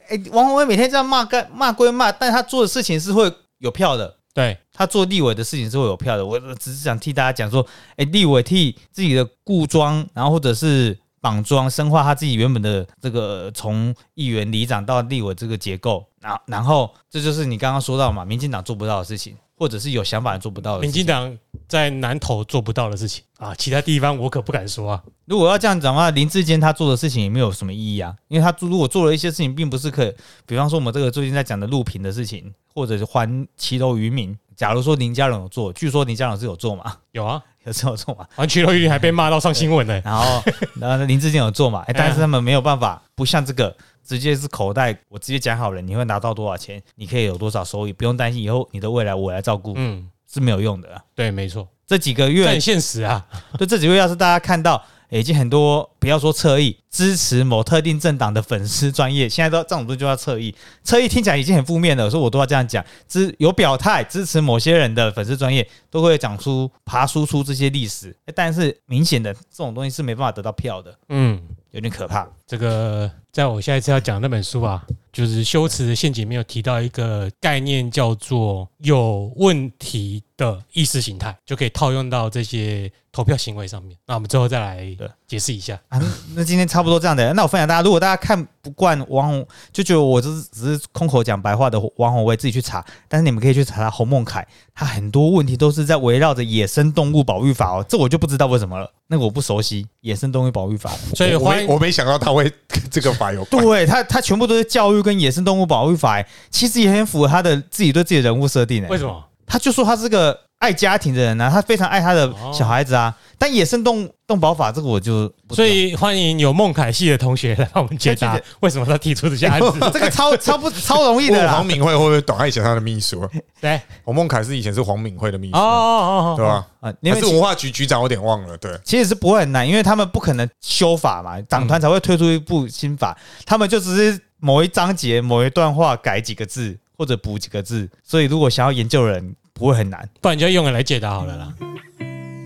哎、王宏威每天这样骂干骂归骂，但他做的事情是会有票的。对，他做立委的事情是会有票的。我只是想替大家讲说，哎、立委替自己的固装，然后或者是绑装，深化他自己原本的这个从议员、里长到立委这个结构，然然后这就是你刚刚说到嘛，民进党做不到的事情，或者是有想法做不到的事情。民进党在南投做不到的事情啊，其他地方我可不敢说啊。如果要这样讲的话，林志坚他做的事情也没有什么意义啊，因为他如果做了一些事情，并不是可以，比方说我们这个最近在讲的录屏的事情，或者是还骑楼渔民。假如说林家龙有做，据说林家龙是有做嘛，有啊，有是有做嘛，完全楼玉还被骂到上新闻呢。然后然后林志坚有做嘛，哎但是他们没有办法，不像这个直接是口袋，我直接讲好了，你会拿到多少钱，你可以有多少收益，不用担心以后你的未来我来照顾，嗯，是没有用的啊。对，没错，这几个月很现实啊。对这几个月，要是大家看到，已经很多不要说侧翼支持某特定政党的粉丝专业，现在都这种东西就叫侧翼。侧翼听起来已经很负面了，所以我都要这样讲。支有表态支持某些人的粉丝专业，都会讲出爬输出这些历史，但是明显的这种东西是没办法得到票的，嗯，有点可怕。这个在我下一次要讲那本书啊，就是修辞的陷阱，没有提到一个概念叫做有问题的意识形态，就可以套用到这些投票行为上面。那我们最后再来对解释一下。啊，那那今天差不多这样的。那我分享大家，如果大家看不惯王宏，就觉得我这是只是空口讲白话的王宏威，自己去查。但是你们可以去查查洪孟凯，他很多问题都是在围绕着野生动物保育法哦，这我就不知道为什么了。那个我不熟悉野生动物保育法，所以欢迎没我没想到他会这个法有关。对他他全部都是教育跟野生动物保护法，欸其实也很符合他的自己对自己的人物设定。为什么？他就说他是个爱家庭的人啊，他非常爱他的小孩子啊。但野生动动保法这个我就所以欢迎有孟凯系的同学来帮我们解答为什么他提出这些案子。这个超超不超容易的啦黄。敏惠会不会懂？他以前他的秘书，对，洪孟凯是以前是黄敏惠的秘哦书，哦哦哦，对吧？啊，因为是文化局局长，我有点忘了。对，其实是不会很难，因为他们不可能修法嘛，党团才会推出一部新法，他们就只是某一章节、某一段话改几个字或者补几个字，所以如果想要研究人不会很难。不然你就用来解答好了啦。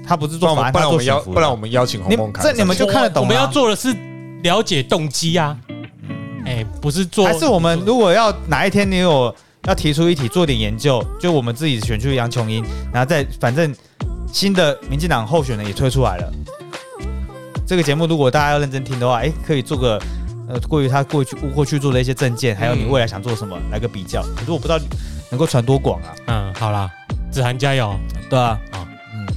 他不是做不然我们邀不然我们邀请洪你孟凯，这你们就看得懂啊我们要做的是了解动机啊，哎，不是做，还是我们如果要哪一天你有要提出一题做点研究，就我们自己选出杨琼英，然后再反正新的民进党候选人也推出来了。这个节目如果大家要认真听的话，哎，可以做个呃，过于他过去过去做的一些证件，还有你未来想做什么，来个比较。可是我不知道能够传多广啊，嗯，好啦，子涵加油，对啊，好。嗯，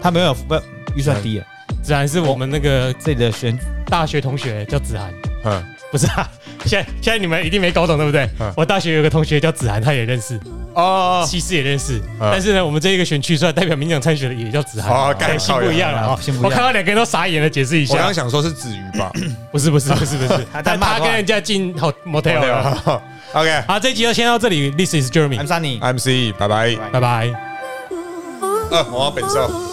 他没有不预算低了，子涵是我们那个这里的选大学同学叫子涵，嗯，不是啊。现在现在你们一定没搞懂，对不对？嗯？我大学有个同学叫子涵，他也认识，哦西施也认识，嗯。但是呢，我们这一个选区虽然代表民进党参选的也叫子涵，哦干对姓不一样了啊姓。不一样。我看到两个人都傻眼了，解释一下。我刚刚，想说是子瑜吧。不是不是不是不是，他他跟人家进 motel 了。OK，好，这一集就先到这里，This is Jeremy，，I'm Sunny。MC，拜拜。拜拜。呃，我要本寿。